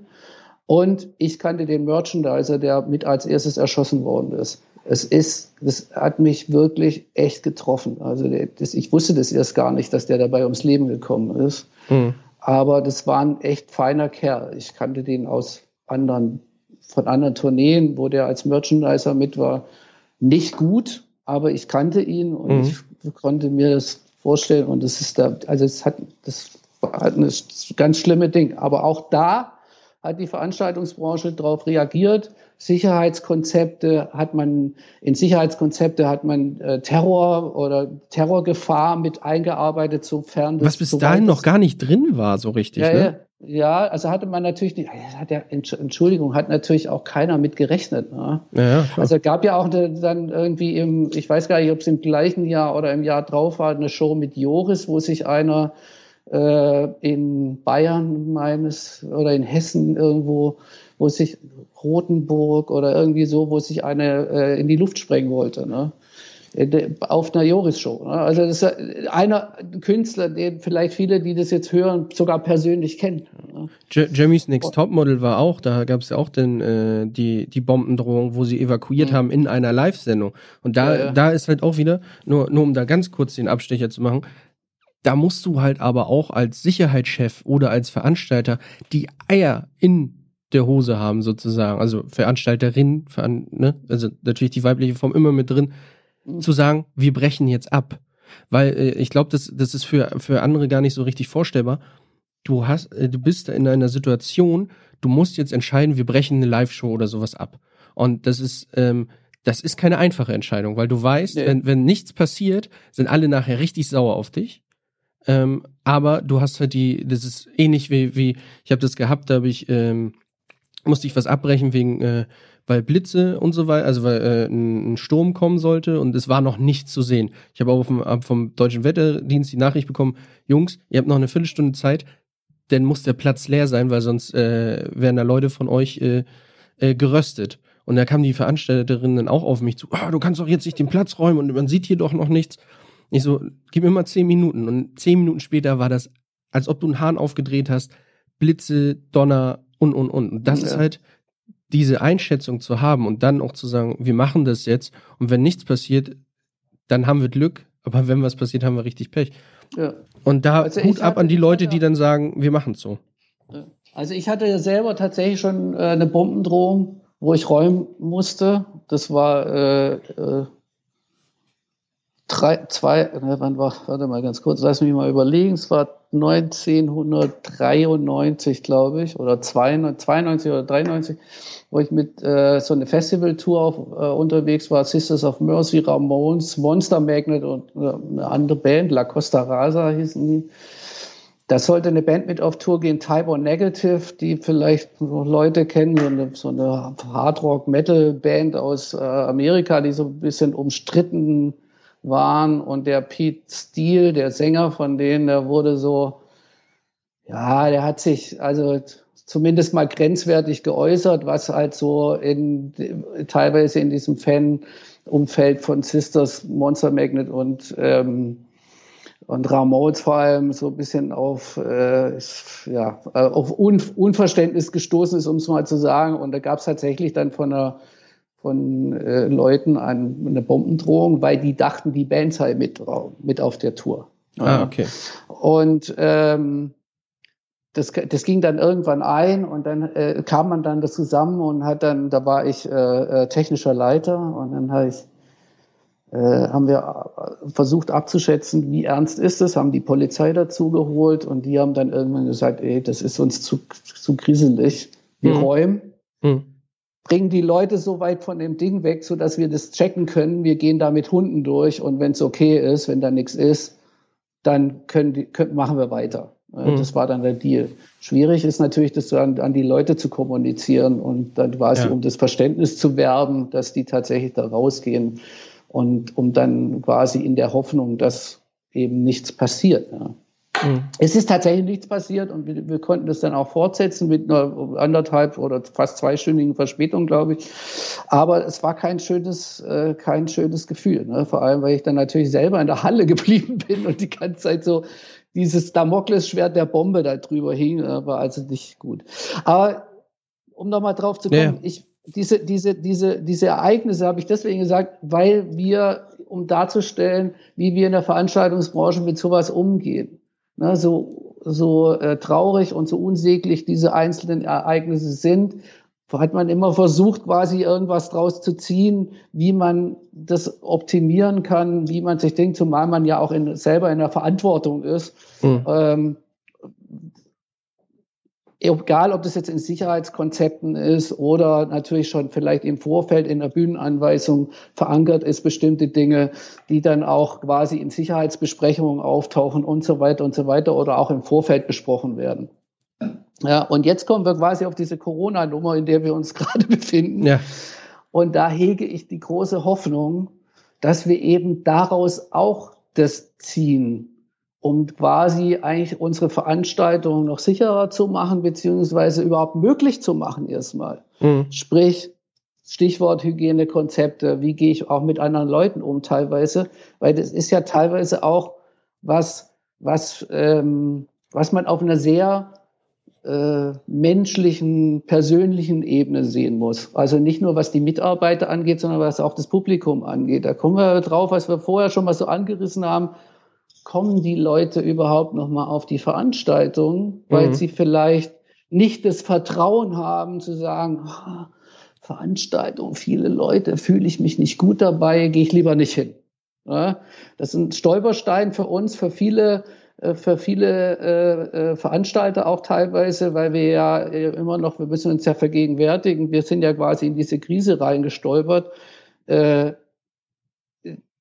Und ich kannte den Merchandiser, der mit als erstes erschossen worden ist. Es ist, das hat mich wirklich echt getroffen. Also das, ich wusste das erst gar nicht, dass der dabei ums Leben gekommen ist. Mhm. Aber das war ein echt feiner Kerl. Ich kannte den aus anderen, von anderen Tourneen, wo der als Merchandiser mit war nicht gut, aber ich kannte ihn und mhm. ich konnte mir das vorstellen und das ist da, also es hat, das war ein ganz schlimme Ding. Aber auch da hat die Veranstaltungsbranche darauf reagiert. Sicherheitskonzepte hat man, in Sicherheitskonzepte hat man äh, Terror oder Terrorgefahr mit eingearbeitet, sofern Was bis dahin noch gar nicht drin war, so richtig, ja, ne? Ja. Also hatte man natürlich nicht, hat ja, Entschuldigung, hat natürlich auch keiner mit gerechnet. Ne? Ja, also gab ja auch eine, dann irgendwie im, ich weiß gar nicht, ob es im gleichen Jahr oder im Jahr drauf war, eine Show mit Joris, wo sich einer in Bayern meines oder in Hessen irgendwo, wo sich Rotenburg oder irgendwie so, wo sich eine äh, in die Luft sprengen wollte. Ne? Äh, auf einer Joris-Show. Ne? Also das ist einer Künstler, den vielleicht viele, die das jetzt hören, sogar persönlich kennen. Ne? Jeremy's Next Topmodel war auch, da gab es ja auch den, äh, die, die Bombendrohung, wo sie evakuiert mhm. haben in einer Live-Sendung. Und da, ja, ja. da ist halt auch wieder, nur, nur um da ganz kurz den Abstecher zu machen, da musst du halt aber auch als Sicherheitschef oder als Veranstalter die Eier in der Hose haben, sozusagen. Also Veranstalterin, veran, ne? also natürlich die weibliche Form immer mit drin, mhm. zu sagen, wir brechen jetzt ab. Weil äh, ich glaube, das, das ist für, für andere gar nicht so richtig vorstellbar. Du hast, äh, du bist in einer Situation, du musst jetzt entscheiden, wir brechen eine Live-Show oder sowas ab. Und das ist, ähm, das ist keine einfache Entscheidung, weil du weißt, nee. wenn, wenn nichts passiert, sind alle nachher richtig sauer auf dich. Ähm, aber du hast halt die, das ist ähnlich wie, wie ich habe das gehabt, da habe ich, ähm, musste ich was abbrechen wegen, äh, weil Blitze und so weiter, also weil äh, ein, ein Sturm kommen sollte und es war noch nichts zu sehen. Ich habe auch vom, vom Deutschen Wetterdienst die Nachricht bekommen, Jungs, ihr habt noch eine Viertelstunde Zeit, denn muss der Platz leer sein, weil sonst äh, werden da Leute von euch äh, äh, geröstet. Und da kamen die Veranstalterinnen auch auf mich zu, ah, du kannst doch jetzt nicht den Platz räumen und man sieht hier doch noch nichts. Ich so, gib mir mal zehn Minuten. Und zehn Minuten später war das, als ob du einen Hahn aufgedreht hast, Blitze, Donner und, und, und. Und das ja. ist halt diese Einschätzung zu haben und dann auch zu sagen, wir machen das jetzt. Und wenn nichts passiert, dann haben wir Glück. Aber wenn was passiert, haben wir richtig Pech. Ja. Und da also Hut ab an die Leute, die dann sagen, wir machen es so. Also ich hatte ja selber tatsächlich schon äh, eine Bombendrohung, wo ich räumen musste. Das war äh, äh, drei, zwei, ne, wann war, warte mal ganz kurz, lass mich mal überlegen, es war 1993, glaube ich, oder 92 oder 93, wo ich mit äh, so eine Festivaltour auf, äh, unterwegs war, Sisters of Mercy, Ramones, Monster Magnet und äh, eine andere Band, La Costa Rasa hießen die. Da sollte eine Band mit auf Tour gehen, Type Negative, die vielleicht Leute kennen, so eine, so eine Hard-Rock-Metal-Band aus äh, Amerika, die so ein bisschen umstritten waren und der Pete Steele, der Sänger von denen, der wurde so, ja, der hat sich also zumindest mal grenzwertig geäußert, was halt so in teilweise in diesem Fan-Umfeld von Sisters, Monster Magnet und ähm, und Ramones vor allem so ein bisschen auf, äh, ja, auf Un Unverständnis gestoßen ist, um es mal zu sagen. Und da gab es tatsächlich dann von einer von äh, Leuten an eine Bombendrohung, weil die dachten, die Band sei mit, mit auf der Tour. Ah, okay. Und ähm, das, das ging dann irgendwann ein und dann äh, kam man dann das zusammen und hat dann, da war ich äh, äh, technischer Leiter und dann habe ich, äh, haben wir äh, versucht abzuschätzen, wie ernst ist es, haben die Polizei dazu geholt und die haben dann irgendwann gesagt, ey, das ist uns zu, zu grisselig, wir mhm. räumen. Mhm bringen die Leute so weit von dem Ding weg, so dass wir das checken können. Wir gehen da mit Hunden durch und wenn es okay ist, wenn da nichts ist, dann können die, können, machen wir weiter. Mhm. Das war dann der Deal. Schwierig ist natürlich, das an, an die Leute zu kommunizieren und dann quasi ja. um das Verständnis zu werben, dass die tatsächlich da rausgehen und um dann quasi in der Hoffnung, dass eben nichts passiert. Ja. Mhm. Es ist tatsächlich nichts passiert und wir, wir, konnten das dann auch fortsetzen mit einer anderthalb oder fast zweistündigen Verspätung, glaube ich. Aber es war kein schönes, äh, kein schönes Gefühl. Ne? Vor allem, weil ich dann natürlich selber in der Halle geblieben bin und die ganze Zeit so dieses Damoklesschwert der Bombe da drüber hing, äh, war also nicht gut. Aber um nochmal drauf zu kommen, ja. ich, diese, diese, diese, diese Ereignisse habe ich deswegen gesagt, weil wir, um darzustellen, wie wir in der Veranstaltungsbranche mit sowas umgehen ne, so, so äh, traurig und so unsäglich diese einzelnen Ereignisse sind, hat man immer versucht, quasi irgendwas draus zu ziehen, wie man das optimieren kann, wie man sich denkt, zumal man ja auch in, selber in der Verantwortung ist. Mhm. Ähm, egal ob das jetzt in Sicherheitskonzepten ist oder natürlich schon vielleicht im Vorfeld in der Bühnenanweisung verankert ist, bestimmte Dinge, die dann auch quasi in Sicherheitsbesprechungen auftauchen und so weiter und so weiter oder auch im Vorfeld besprochen werden. Ja, und jetzt kommen wir quasi auf diese Corona-Nummer, in der wir uns gerade befinden. Ja. Und da hege ich die große Hoffnung, dass wir eben daraus auch das ziehen, um quasi eigentlich unsere Veranstaltungen noch sicherer zu machen, beziehungsweise überhaupt möglich zu machen erstmal. Mhm. Sprich, Stichwort Hygienekonzepte, wie gehe ich auch mit anderen Leuten um teilweise, weil das ist ja teilweise auch was, was, ähm, was man auf einer sehr äh, menschlichen, persönlichen Ebene sehen muss. Also nicht nur was die Mitarbeiter angeht, sondern was auch das Publikum angeht. Da kommen wir drauf, was wir vorher schon mal so angerissen haben kommen die Leute überhaupt noch mal auf die Veranstaltung, weil mhm. sie vielleicht nicht das Vertrauen haben zu sagen, oh, Veranstaltung, viele Leute, fühle ich mich nicht gut dabei, gehe ich lieber nicht hin. Ja, das ist ein Stolperstein für uns, für viele, äh, für viele äh, äh, Veranstalter auch teilweise, weil wir ja immer noch, wir müssen uns ja vergegenwärtigen, wir sind ja quasi in diese Krise reingestolpert.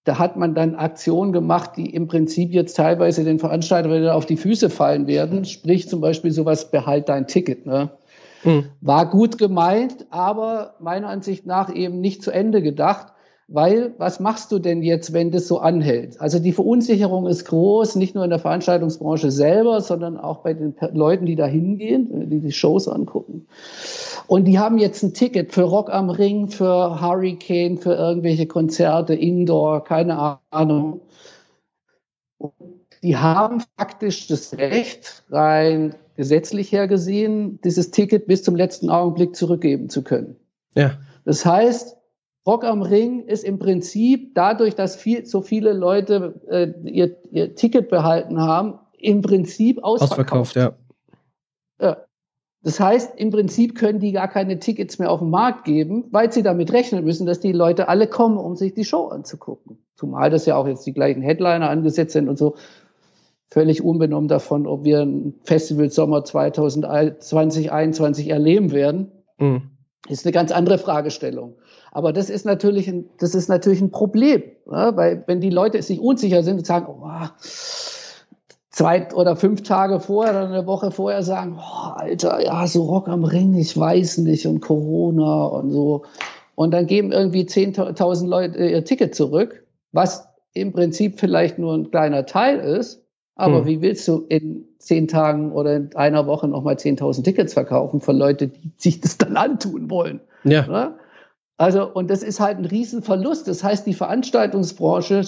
Da hat man dann Aktionen gemacht, die im Prinzip jetzt teilweise den Veranstaltern wieder auf die Füße fallen werden. Sprich zum Beispiel sowas, behalt dein Ticket. Ne? Hm. War gut gemeint, aber meiner Ansicht nach eben nicht zu Ende gedacht. Weil, was machst du denn jetzt, wenn das so anhält? Also die Verunsicherung ist groß, nicht nur in der Veranstaltungsbranche selber, sondern auch bei den Leuten, die da hingehen, die die Shows angucken. Und die haben jetzt ein Ticket für Rock am Ring, für Hurricane, für irgendwelche Konzerte, Indoor, keine Ahnung. Die haben faktisch das Recht, rein gesetzlich hergesehen, dieses Ticket bis zum letzten Augenblick zurückgeben zu können. Ja. Das heißt, Rock am Ring ist im Prinzip dadurch, dass viel, so viele Leute äh, ihr, ihr Ticket behalten haben, im Prinzip ausverkauft. ausverkauft ja. ja. Das heißt, im Prinzip können die gar keine Tickets mehr auf den Markt geben, weil sie damit rechnen müssen, dass die Leute alle kommen, um sich die Show anzugucken. Zumal das ja auch jetzt die gleichen Headliner angesetzt sind und so. Völlig unbenommen davon, ob wir ein Festival Sommer 2021 erleben werden, mhm. Ist eine ganz andere Fragestellung. Aber das ist natürlich ein, das ist natürlich ein Problem, ja, weil wenn die Leute sich unsicher sind und sagen, oh, zwei oder fünf Tage vorher oder eine Woche vorher sagen, oh, Alter, ja, so Rock am Ring, ich weiß nicht und Corona und so. Und dann geben irgendwie 10.000 Leute ihr Ticket zurück, was im Prinzip vielleicht nur ein kleiner Teil ist. Aber hm. wie willst du in zehn Tagen oder in einer Woche nochmal 10.000 Tickets verkaufen von Leuten, die sich das dann antun wollen? Ja. ja? Also, und das ist halt ein Riesenverlust. Das heißt, die Veranstaltungsbranche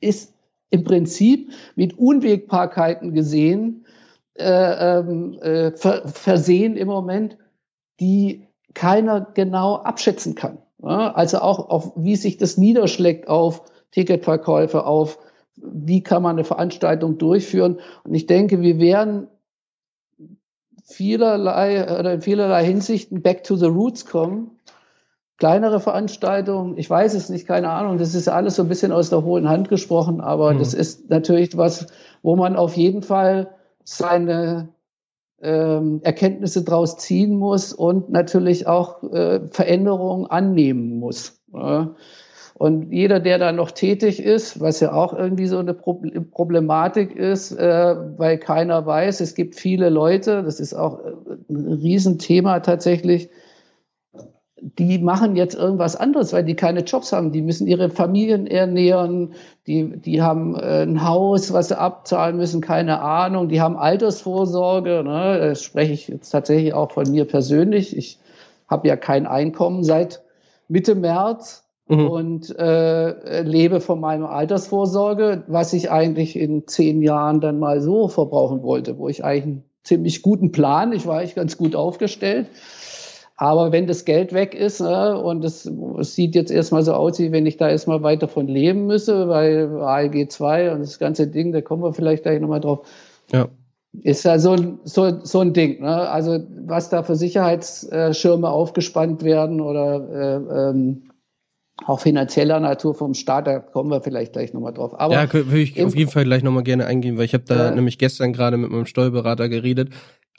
ist im Prinzip mit Unwägbarkeiten gesehen, äh, ähm, äh, ver versehen im Moment, die keiner genau abschätzen kann. Ja? Also auch auf, wie sich das niederschlägt auf Ticketverkäufe, auf wie kann man eine Veranstaltung durchführen. Und ich denke, wir werden vielerlei oder in vielerlei Hinsichten back to the roots kommen kleinere Veranstaltungen, ich weiß es nicht, keine Ahnung, das ist alles so ein bisschen aus der hohen Hand gesprochen, aber mhm. das ist natürlich was, wo man auf jeden Fall seine ähm, Erkenntnisse draus ziehen muss und natürlich auch äh, Veränderungen annehmen muss. Ja. Und jeder, der da noch tätig ist, was ja auch irgendwie so eine Problematik ist, äh, weil keiner weiß, es gibt viele Leute, das ist auch ein Riesenthema tatsächlich, die machen jetzt irgendwas anderes, weil die keine Jobs haben. Die müssen ihre Familien ernähren, die, die haben äh, ein Haus, was sie abzahlen müssen, keine Ahnung. Die haben Altersvorsorge. Ne? Das spreche ich jetzt tatsächlich auch von mir persönlich. Ich habe ja kein Einkommen seit Mitte März mhm. und äh, lebe von meiner Altersvorsorge, was ich eigentlich in zehn Jahren dann mal so verbrauchen wollte, wo ich eigentlich einen ziemlich guten Plan, ich war eigentlich ganz gut aufgestellt aber wenn das Geld weg ist äh, und es, es, sieht jetzt erstmal so aus, wie wenn ich da erstmal weiter von leben müsse, weil ALG 2 und das ganze Ding, da kommen wir vielleicht gleich nochmal drauf. Ja. Ist ja so, so, so ein Ding. Ne? Also was da für Sicherheitsschirme aufgespannt werden oder äh, ähm, auch finanzieller Natur vom Staat, da kommen wir vielleicht gleich nochmal drauf. Aber ja, würde ich auf jeden Fall gleich nochmal gerne eingehen, weil ich habe da äh, nämlich gestern gerade mit meinem Steuerberater geredet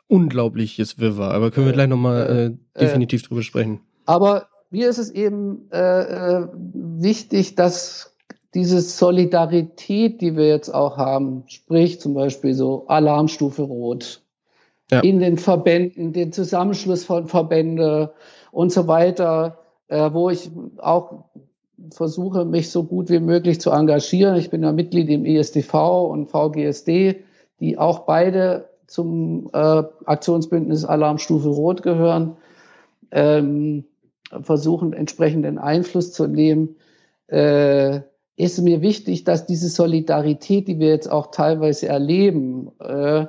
unglaubliches Wirrwarr. Aber können wir gleich nochmal äh, äh, definitiv drüber sprechen. Aber mir ist es eben äh, äh, wichtig, dass diese Solidarität, die wir jetzt auch haben, sprich zum Beispiel so Alarmstufe Rot, ja. in den Verbänden, den Zusammenschluss von Verbände und so weiter, äh, wo ich auch versuche, mich so gut wie möglich zu engagieren. Ich bin ja Mitglied im ESDV und VGSD, die auch beide zum äh, Aktionsbündnis Alarmstufe Rot gehören, ähm, versuchen entsprechenden Einfluss zu nehmen, äh, ist mir wichtig, dass diese Solidarität, die wir jetzt auch teilweise erleben, äh,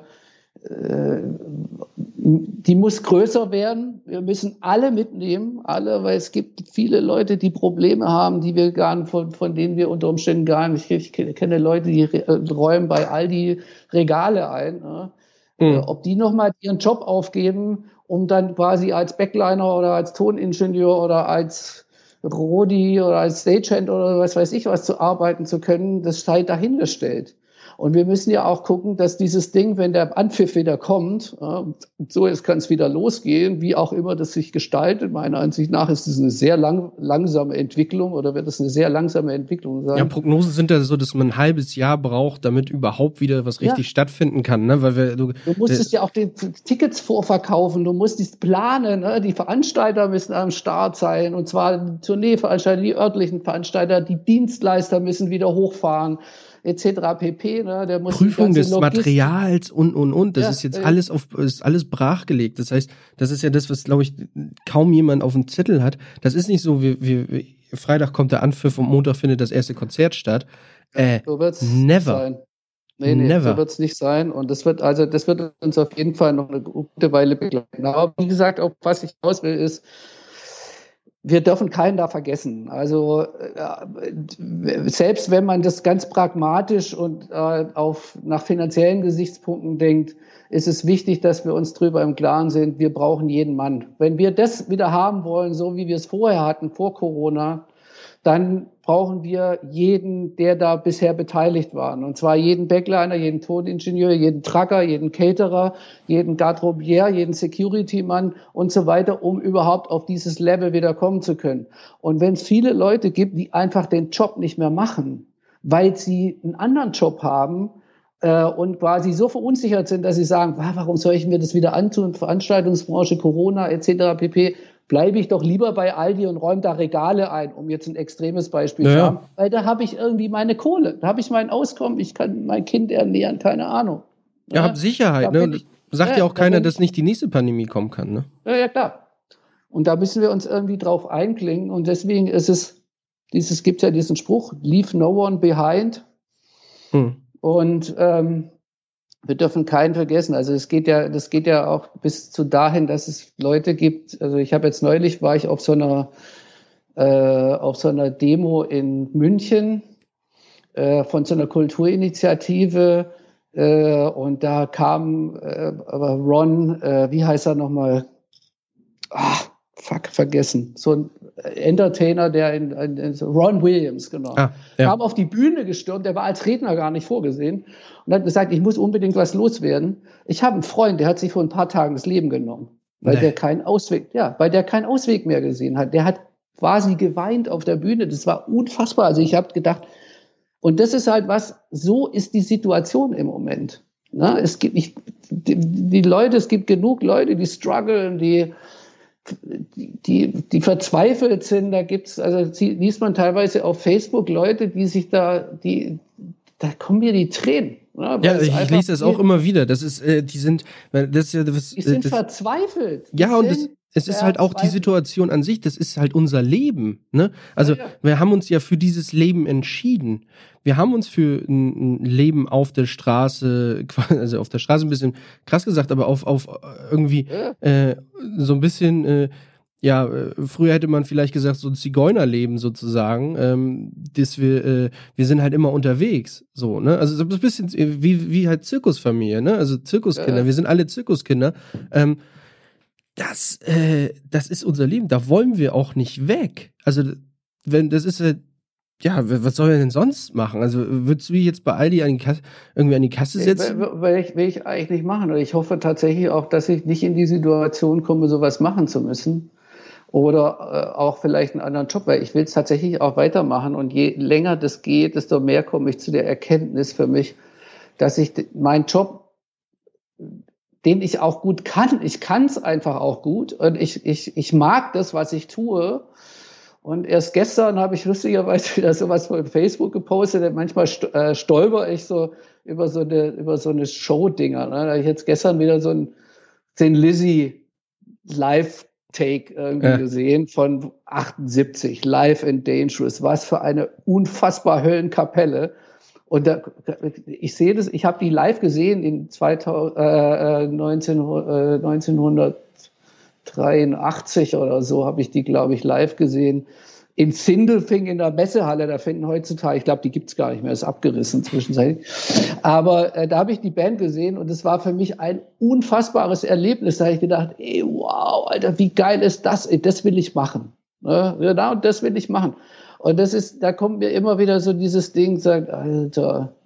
die muss größer werden. Wir müssen alle mitnehmen, alle, weil es gibt viele Leute, die Probleme haben, die wir gar nicht, von, von denen wir unter Umständen gar nicht. Ich kenne Leute, die räumen bei all die Regale ein. Ne? mhm. ob die nochmal ihren Job aufgeben, um dann quasi als Backliner oder als Toningenieur oder als Rodi oder als Stagehand oder was weiß ich was zu arbeiten zu können, das sei dahingestellt. Und wir müssen ja auch gucken, dass dieses Ding, wenn der Anpfiff wieder kommt, so jetzt kann es wieder losgehen, wie auch immer das sich gestaltet. Meiner Ansicht nach ist es eine sehr lang, langsame Entwicklung oder wird es eine sehr langsame Entwicklung sein. Ja, Prognosen sind ja so, dass man ein halbes Jahr braucht, damit überhaupt wieder was richtig ja. stattfinden kann. Ne? Weil wir, du, du musstest äh, ja auch die Tickets vorverkaufen, du musst dies planen, ne? die Veranstalter müssen am Start sein und zwar die Tourneeveranstalter, die örtlichen Veranstalter, die Dienstleister müssen wieder hochfahren etc. pp. Ne? Der muss Prüfung des Materials und und und. Das ja, ist jetzt äh, alles auf ist alles brachgelegt. Das heißt, das ist ja das, was glaube ich kaum jemand auf dem Zettel hat. Das ist nicht so, wie, wie, Freitag kommt der Anpfiff und Montag findet das erste Konzert statt. Äh, so wird's never. Sein. Nee, nee, Never. so wird es nicht sein. Und das wird, also das wird uns auf jeden Fall noch eine gute Weile begleiten. Aber wie gesagt, auch was ich aus will, ist, wir dürfen keinen da vergessen. Also äh, selbst wenn man das ganz pragmatisch und äh, auf nach finanziellen Gesichtspunkten denkt, ist es wichtig, dass wir uns darüber im Klaren sind, wir brauchen jeden Mann. Wenn wir das wieder haben wollen, so wie wir es vorher hatten, vor Corona, dann brauchen wir jeden, der da bisher beteiligt war. Und zwar jeden Backliner, jeden Toningenieur, jeden Trucker, jeden Caterer, jeden Garderobier, jeden Security-Mann und so weiter, um überhaupt auf dieses Level wieder kommen zu können. Und wenn es viele Leute gibt, die einfach den Job nicht mehr machen, weil sie einen anderen Job haben, äh, und quasi so verunsichert sind, dass sie sagen, warum soll ich mir das wieder antun, Veranstaltungsbranche, Corona etc. pp bleibe ich doch lieber bei Aldi und räume da Regale ein, um jetzt ein extremes Beispiel naja. zu haben, weil da habe ich irgendwie meine Kohle, da habe ich mein Auskommen, ich kann mein Kind ernähren, keine Ahnung. Ja, ja hab Sicherheit, ne? Ich, Sagt ja, ja auch keiner, dass nicht die nächste Pandemie kommen kann, ne? Ja, ja, klar. Und da müssen wir uns irgendwie drauf einklingen und deswegen ist es, dieses gibt ja diesen Spruch, leave no one behind. Hm. Und ähm, wir dürfen keinen vergessen. Also es geht ja, das geht ja auch bis zu dahin, dass es Leute gibt. Also ich habe jetzt neulich war ich auf so einer äh, auf so einer Demo in München äh, von so einer Kulturinitiative äh, und da kam äh, Ron, äh, wie heißt er nochmal? Ah, fuck, vergessen. So ein Entertainer, der in, in, in Ron Williams, genau. Ah, ja. Kam auf die Bühne gestürmt, der war als Redner gar nicht vorgesehen und hat gesagt, ich muss unbedingt was loswerden. Ich habe einen Freund, der hat sich vor ein paar Tagen das Leben genommen, weil nee. der keinen Ausweg, ja, weil der keinen Ausweg mehr gesehen hat. Der hat quasi geweint auf der Bühne. Das war unfassbar. Also ich habe gedacht, und das ist halt was, so ist die Situation im Moment. Na, es gibt nicht, die, die Leute, es gibt genug Leute, die strugglen, die, die, die verzweifelt sind. Da gibt's, also liest man teilweise auf Facebook Leute, die sich da, die, da kommen mir die Tränen. Ne? Ja, ich, ich lese das auch immer wieder. Das ist, äh, die sind, das ist ja, das, die sind das, verzweifelt. Die ja, und das, es ist halt auch die Situation an sich, das ist halt unser Leben. Ne? Also ja, ja. wir haben uns ja für dieses Leben entschieden. Wir haben uns für ein Leben auf der Straße, also auf der Straße ein bisschen krass gesagt, aber auf, auf irgendwie ja. äh, so ein bisschen, äh, ja, äh, früher hätte man vielleicht gesagt, so ein Zigeunerleben sozusagen, ähm, dass wir, äh, wir sind halt immer unterwegs, so, ne? Also so ein bisschen wie, wie halt Zirkusfamilie, ne? Also Zirkuskinder, wir sind alle Zirkuskinder. Ähm, das, äh, das ist unser Leben. Da wollen wir auch nicht weg. Also, wenn, das ist halt, ja, was soll er denn sonst machen? Also, würdest du jetzt bei Aldi an die Kasse, irgendwie an die Kasse setzen? Will, will, ich, will ich eigentlich nicht machen. Und ich hoffe tatsächlich auch, dass ich nicht in die Situation komme, sowas machen zu müssen. Oder äh, auch vielleicht einen anderen Job, weil ich will es tatsächlich auch weitermachen. Und je länger das geht, desto mehr komme ich zu der Erkenntnis für mich, dass ich meinen Job den ich auch gut kann. Ich kann es einfach auch gut und ich, ich, ich mag das, was ich tue. Und erst gestern habe ich lustigerweise wieder sowas von Facebook gepostet. Manchmal äh, stolper ich so über so eine, über so eine Show-Dinger. Ne? Da habe ich jetzt gestern wieder so ein, den Lizzie Live-Take irgendwie ja. gesehen von 78, Live and Dangerous. Was für eine unfassbar Höllenkapelle. Und da, ich sehe das, ich habe die live gesehen in 2000, äh, 19, äh, 1983 oder so habe ich die, glaube ich, live gesehen in Sindelfing in der Messehalle, da finden heutzutage, ich glaube, die gibt's gar nicht mehr, ist abgerissen zwischenzeitlich. Aber äh, da habe ich die Band gesehen und es war für mich ein unfassbares Erlebnis. Da habe ich gedacht, ey, wow, Alter, wie geil ist das? Ey, das will ich machen. Ne? Genau, das will ich machen. Und das ist, da kommt mir immer wieder so dieses Ding, sagt, Alter,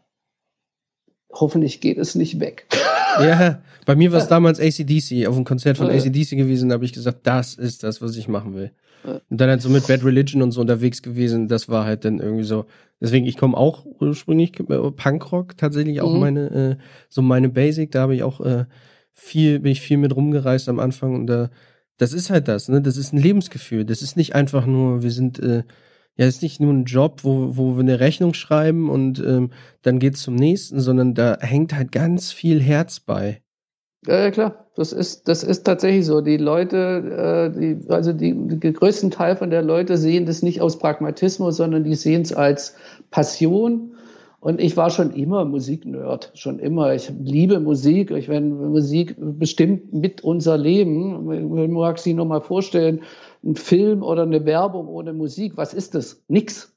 hoffentlich geht es nicht weg. Ja, bei mir war es damals ACDC, auf einem Konzert von ACDC gewesen, da habe ich gesagt, das ist das, was ich machen will. Und dann halt so mit Bad Religion und so unterwegs gewesen, das war halt dann irgendwie so. Deswegen, ich komme auch ursprünglich äh, Punkrock, tatsächlich auch mhm. meine, äh, so meine Basic, da habe ich auch äh, viel, bin ich viel mit rumgereist am Anfang und da, das ist halt das, ne? Das ist ein Lebensgefühl. Das ist nicht einfach nur, wir sind, äh, ja, es ist nicht nur ein Job, wo, wo wir eine Rechnung schreiben und ähm, dann geht's zum nächsten, sondern da hängt halt ganz viel Herz bei. Ja, klar, das ist, das ist tatsächlich so. Die Leute, äh, die, also die, die größten Teil von der Leute sehen das nicht aus Pragmatismus, sondern die sehen es als Passion. Und ich war schon immer Musiknerd, schon immer. Ich liebe Musik. Ich wenn Musik bestimmt mit unser Leben. Man mag sich nur mal vorstellen, ein Film oder eine Werbung ohne Musik, was ist das? Nix.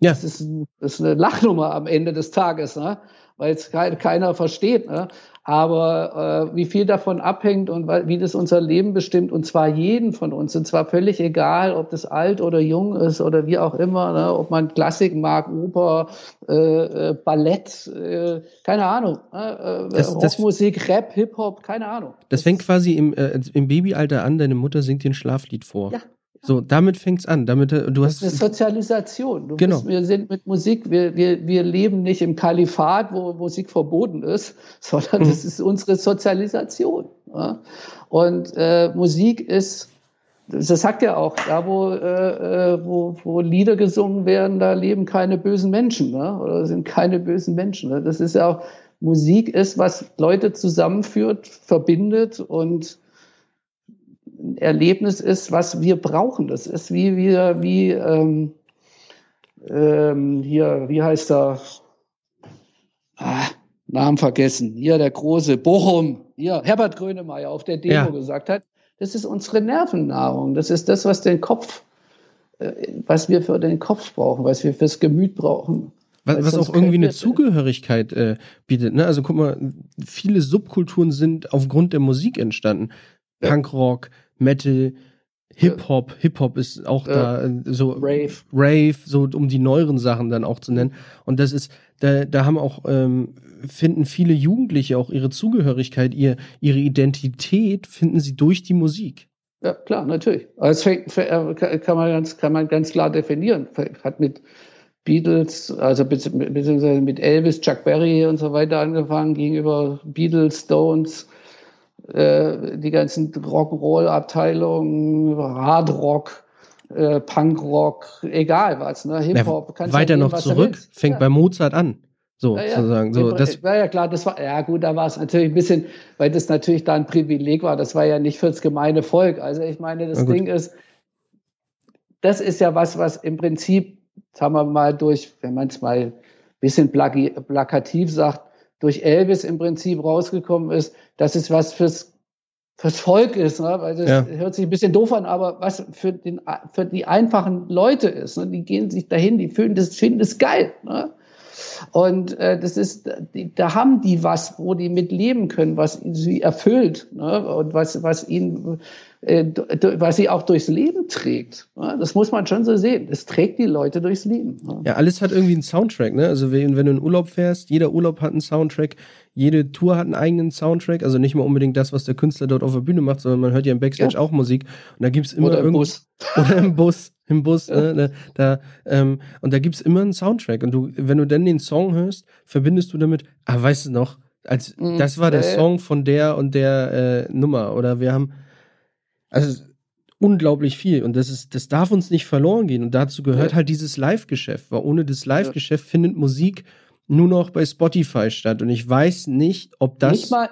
Ja. Das ist, das ist eine Lachnummer am Ende des Tages, ne? weil es keiner versteht. Ne? Aber äh, wie viel davon abhängt und wie das unser Leben bestimmt, und zwar jeden von uns, und zwar völlig egal, ob das alt oder jung ist oder wie auch immer, ne? ob man Klassik mag, Oper, äh, äh, Ballett, äh, keine Ahnung, ne? äh, das, Rockmusik, das, Rap, Hip-Hop, keine Ahnung. Das fängt quasi im, äh, im Babyalter an, deine Mutter singt dir ein Schlaflied vor. Ja. So, damit fängt's an. Damit äh, du hast das ist eine Sozialisation. Du genau. Bist, wir sind mit Musik, wir, wir, wir leben nicht im Kalifat, wo Musik verboten ist, sondern mhm. das ist unsere Sozialisation. Ja? Und äh, Musik ist, das sagt ja auch, da wo, äh, äh, wo, wo Lieder gesungen werden, da leben keine bösen Menschen, ne? oder sind keine bösen Menschen. Ne? Das ist ja auch, Musik ist, was Leute zusammenführt, verbindet und Erlebnis ist, was wir brauchen. Das ist wie wir, wie ähm, ähm, hier, wie heißt er? Ah, Namen vergessen. Hier der große Bochum, hier Herbert Grönemeyer auf der Demo ja. gesagt hat. Das ist unsere Nervennahrung. Das ist das, was den Kopf, äh, was wir für den Kopf brauchen, was wir fürs Gemüt brauchen. Was, was auch irgendwie eine Zugehörigkeit äh, bietet. Ne? Also guck mal, viele Subkulturen sind aufgrund der Musik entstanden. Ja. Punkrock, Metal, Hip-Hop. Hip-Hop ist auch ja. da äh, so Rave. Rave, so um die neueren Sachen dann auch zu nennen. Und das ist, da, da haben auch, ähm, finden viele Jugendliche auch ihre Zugehörigkeit, ihr, ihre Identität finden sie durch die Musik. Ja, klar, natürlich. Das äh, kann man ganz, kann man ganz klar definieren. Hat mit Beatles, also beziehungsweise mit Elvis, Chuck Berry und so weiter angefangen, gegenüber Beatles, Stones, äh, die ganzen Rock'n'Roll-Abteilungen, Hardrock, äh, Punkrock, egal was, ne? Hip-Hop. Ja, weiter nehmen, noch zurück, fängt ja. bei Mozart an. So, ja, sozusagen. So, das ja, ja, klar, das war, ja gut, da war es natürlich ein bisschen, weil das natürlich da ein Privileg war. Das war ja nicht fürs gemeine Volk. Also ich meine, das Ding ist, das ist ja was, was im Prinzip, sagen wir mal, durch, wenn man es mal ein bisschen plakativ sagt, durch Elvis im Prinzip rausgekommen ist, dass es was fürs, fürs Volk ist, ne? weil das ja. hört sich ein bisschen doof an, aber was für, den, für die einfachen Leute ist. Ne? Die gehen sich dahin, die fühlen das, finden das geil. Ne? Und äh, das ist, die, da haben die was, wo die mit leben können, was sie erfüllt ne? und was, was ihnen, äh, was sie auch durchs Leben trägt. Ne? Das muss man schon so sehen. Das trägt die Leute durchs Leben. Ne? Ja, alles hat irgendwie einen Soundtrack. Ne? Also wenn, wenn du in Urlaub fährst, jeder Urlaub hat einen Soundtrack. Jede Tour hat einen eigenen Soundtrack, also nicht mal unbedingt das, was der Künstler dort auf der Bühne macht, sondern man hört ja im Backstage ja. auch Musik. Und da gibt's immer oder im Bus. Oder im Bus im Bus. Ja. Ne, da, ähm, und da gibt's immer einen Soundtrack. Und du, wenn du dann den Song hörst, verbindest du damit, ah, weißt du noch, als mhm. das war der Song von der und der äh, Nummer. Oder wir haben also unglaublich viel. Und das ist, das darf uns nicht verloren gehen. Und dazu gehört ja. halt dieses Live-Geschäft, weil ohne das Live-Geschäft ja. findet Musik nur noch bei Spotify statt. Und ich weiß nicht, ob das. Nicht mal,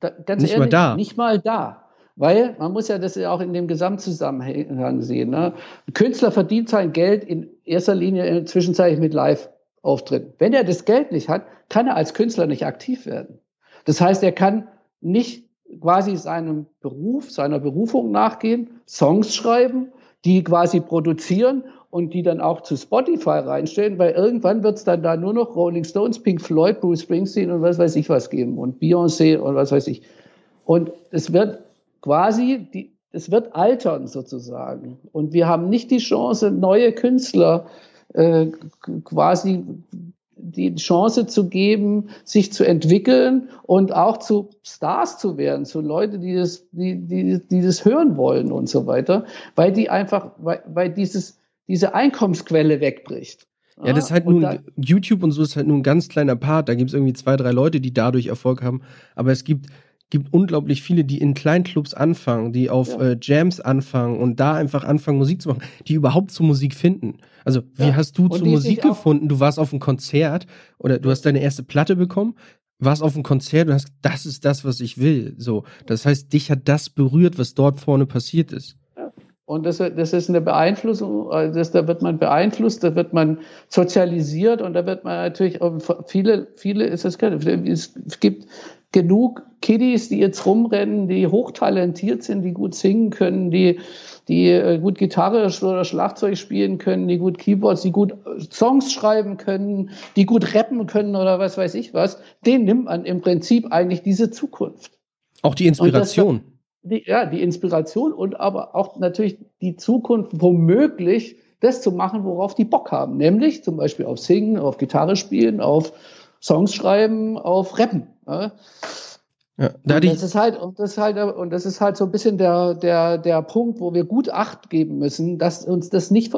da, ganz nicht ehrlich, mal da. Nicht mal da. Weil man muss ja das ja auch in dem Gesamtzusammenhang sehen. Ne? Ein Künstler verdient sein Geld in erster Linie in Zwischenzeit mit Live-Auftritten. Wenn er das Geld nicht hat, kann er als Künstler nicht aktiv werden. Das heißt, er kann nicht quasi seinem Beruf, seiner Berufung nachgehen, Songs schreiben, die quasi produzieren und die dann auch zu Spotify reinstellen, weil irgendwann wird es dann da nur noch Rolling Stones, Pink Floyd, Bruce Springsteen und was weiß ich was geben und Beyoncé und was weiß ich. Und es wird quasi, die, es wird altern sozusagen. Und wir haben nicht die Chance, neue Künstler äh, quasi die Chance zu geben, sich zu entwickeln und auch zu Stars zu werden, zu Leuten, die das, die, die, die das hören wollen und so weiter, weil die einfach, weil, weil dieses, diese Einkommensquelle wegbricht. Ja, das ist halt nun, YouTube und so ist halt nur ein ganz kleiner Part. Da gibt es irgendwie zwei, drei Leute, die dadurch Erfolg haben. Aber es gibt, gibt unglaublich viele, die in Kleinclubs anfangen, die auf ja. äh, Jams anfangen und da einfach anfangen, Musik zu machen, die überhaupt zur Musik finden. Also, wie ja. hast du und zur Musik gefunden? Du warst auf einem Konzert oder du hast deine erste Platte bekommen, warst auf einem Konzert und hast, das ist das, was ich will. So. Das heißt, dich hat das berührt, was dort vorne passiert ist. Und das, das ist eine Beeinflussung, äh, das, da wird man beeinflusst, da wird man sozialisiert und da wird man natürlich, viele, viele ist das, es gibt genug Kiddies, die jetzt rumrennen, die hochtalentiert sind, die gut singen können, die, die äh, gut Gitarre oder Schlagzeug spielen können, die gut Keyboards, die gut äh, Songs schreiben können, die gut rappen können oder was weiß ich was. Den nimmt man im Prinzip eigentlich diese Zukunft. Auch die Inspiration die, ja, die Inspiration und aber auch natürlich die Zukunft womöglich das zu machen, worauf die Bock haben. Nämlich zum Beispiel auf Singen, auf Gitarre spielen, auf Songs schreiben, auf Rappen. Ja. Ja, da und das ist halt und das ist halt und das ist halt so ein bisschen der der der Punkt, wo wir gut Acht geben müssen, dass uns das nicht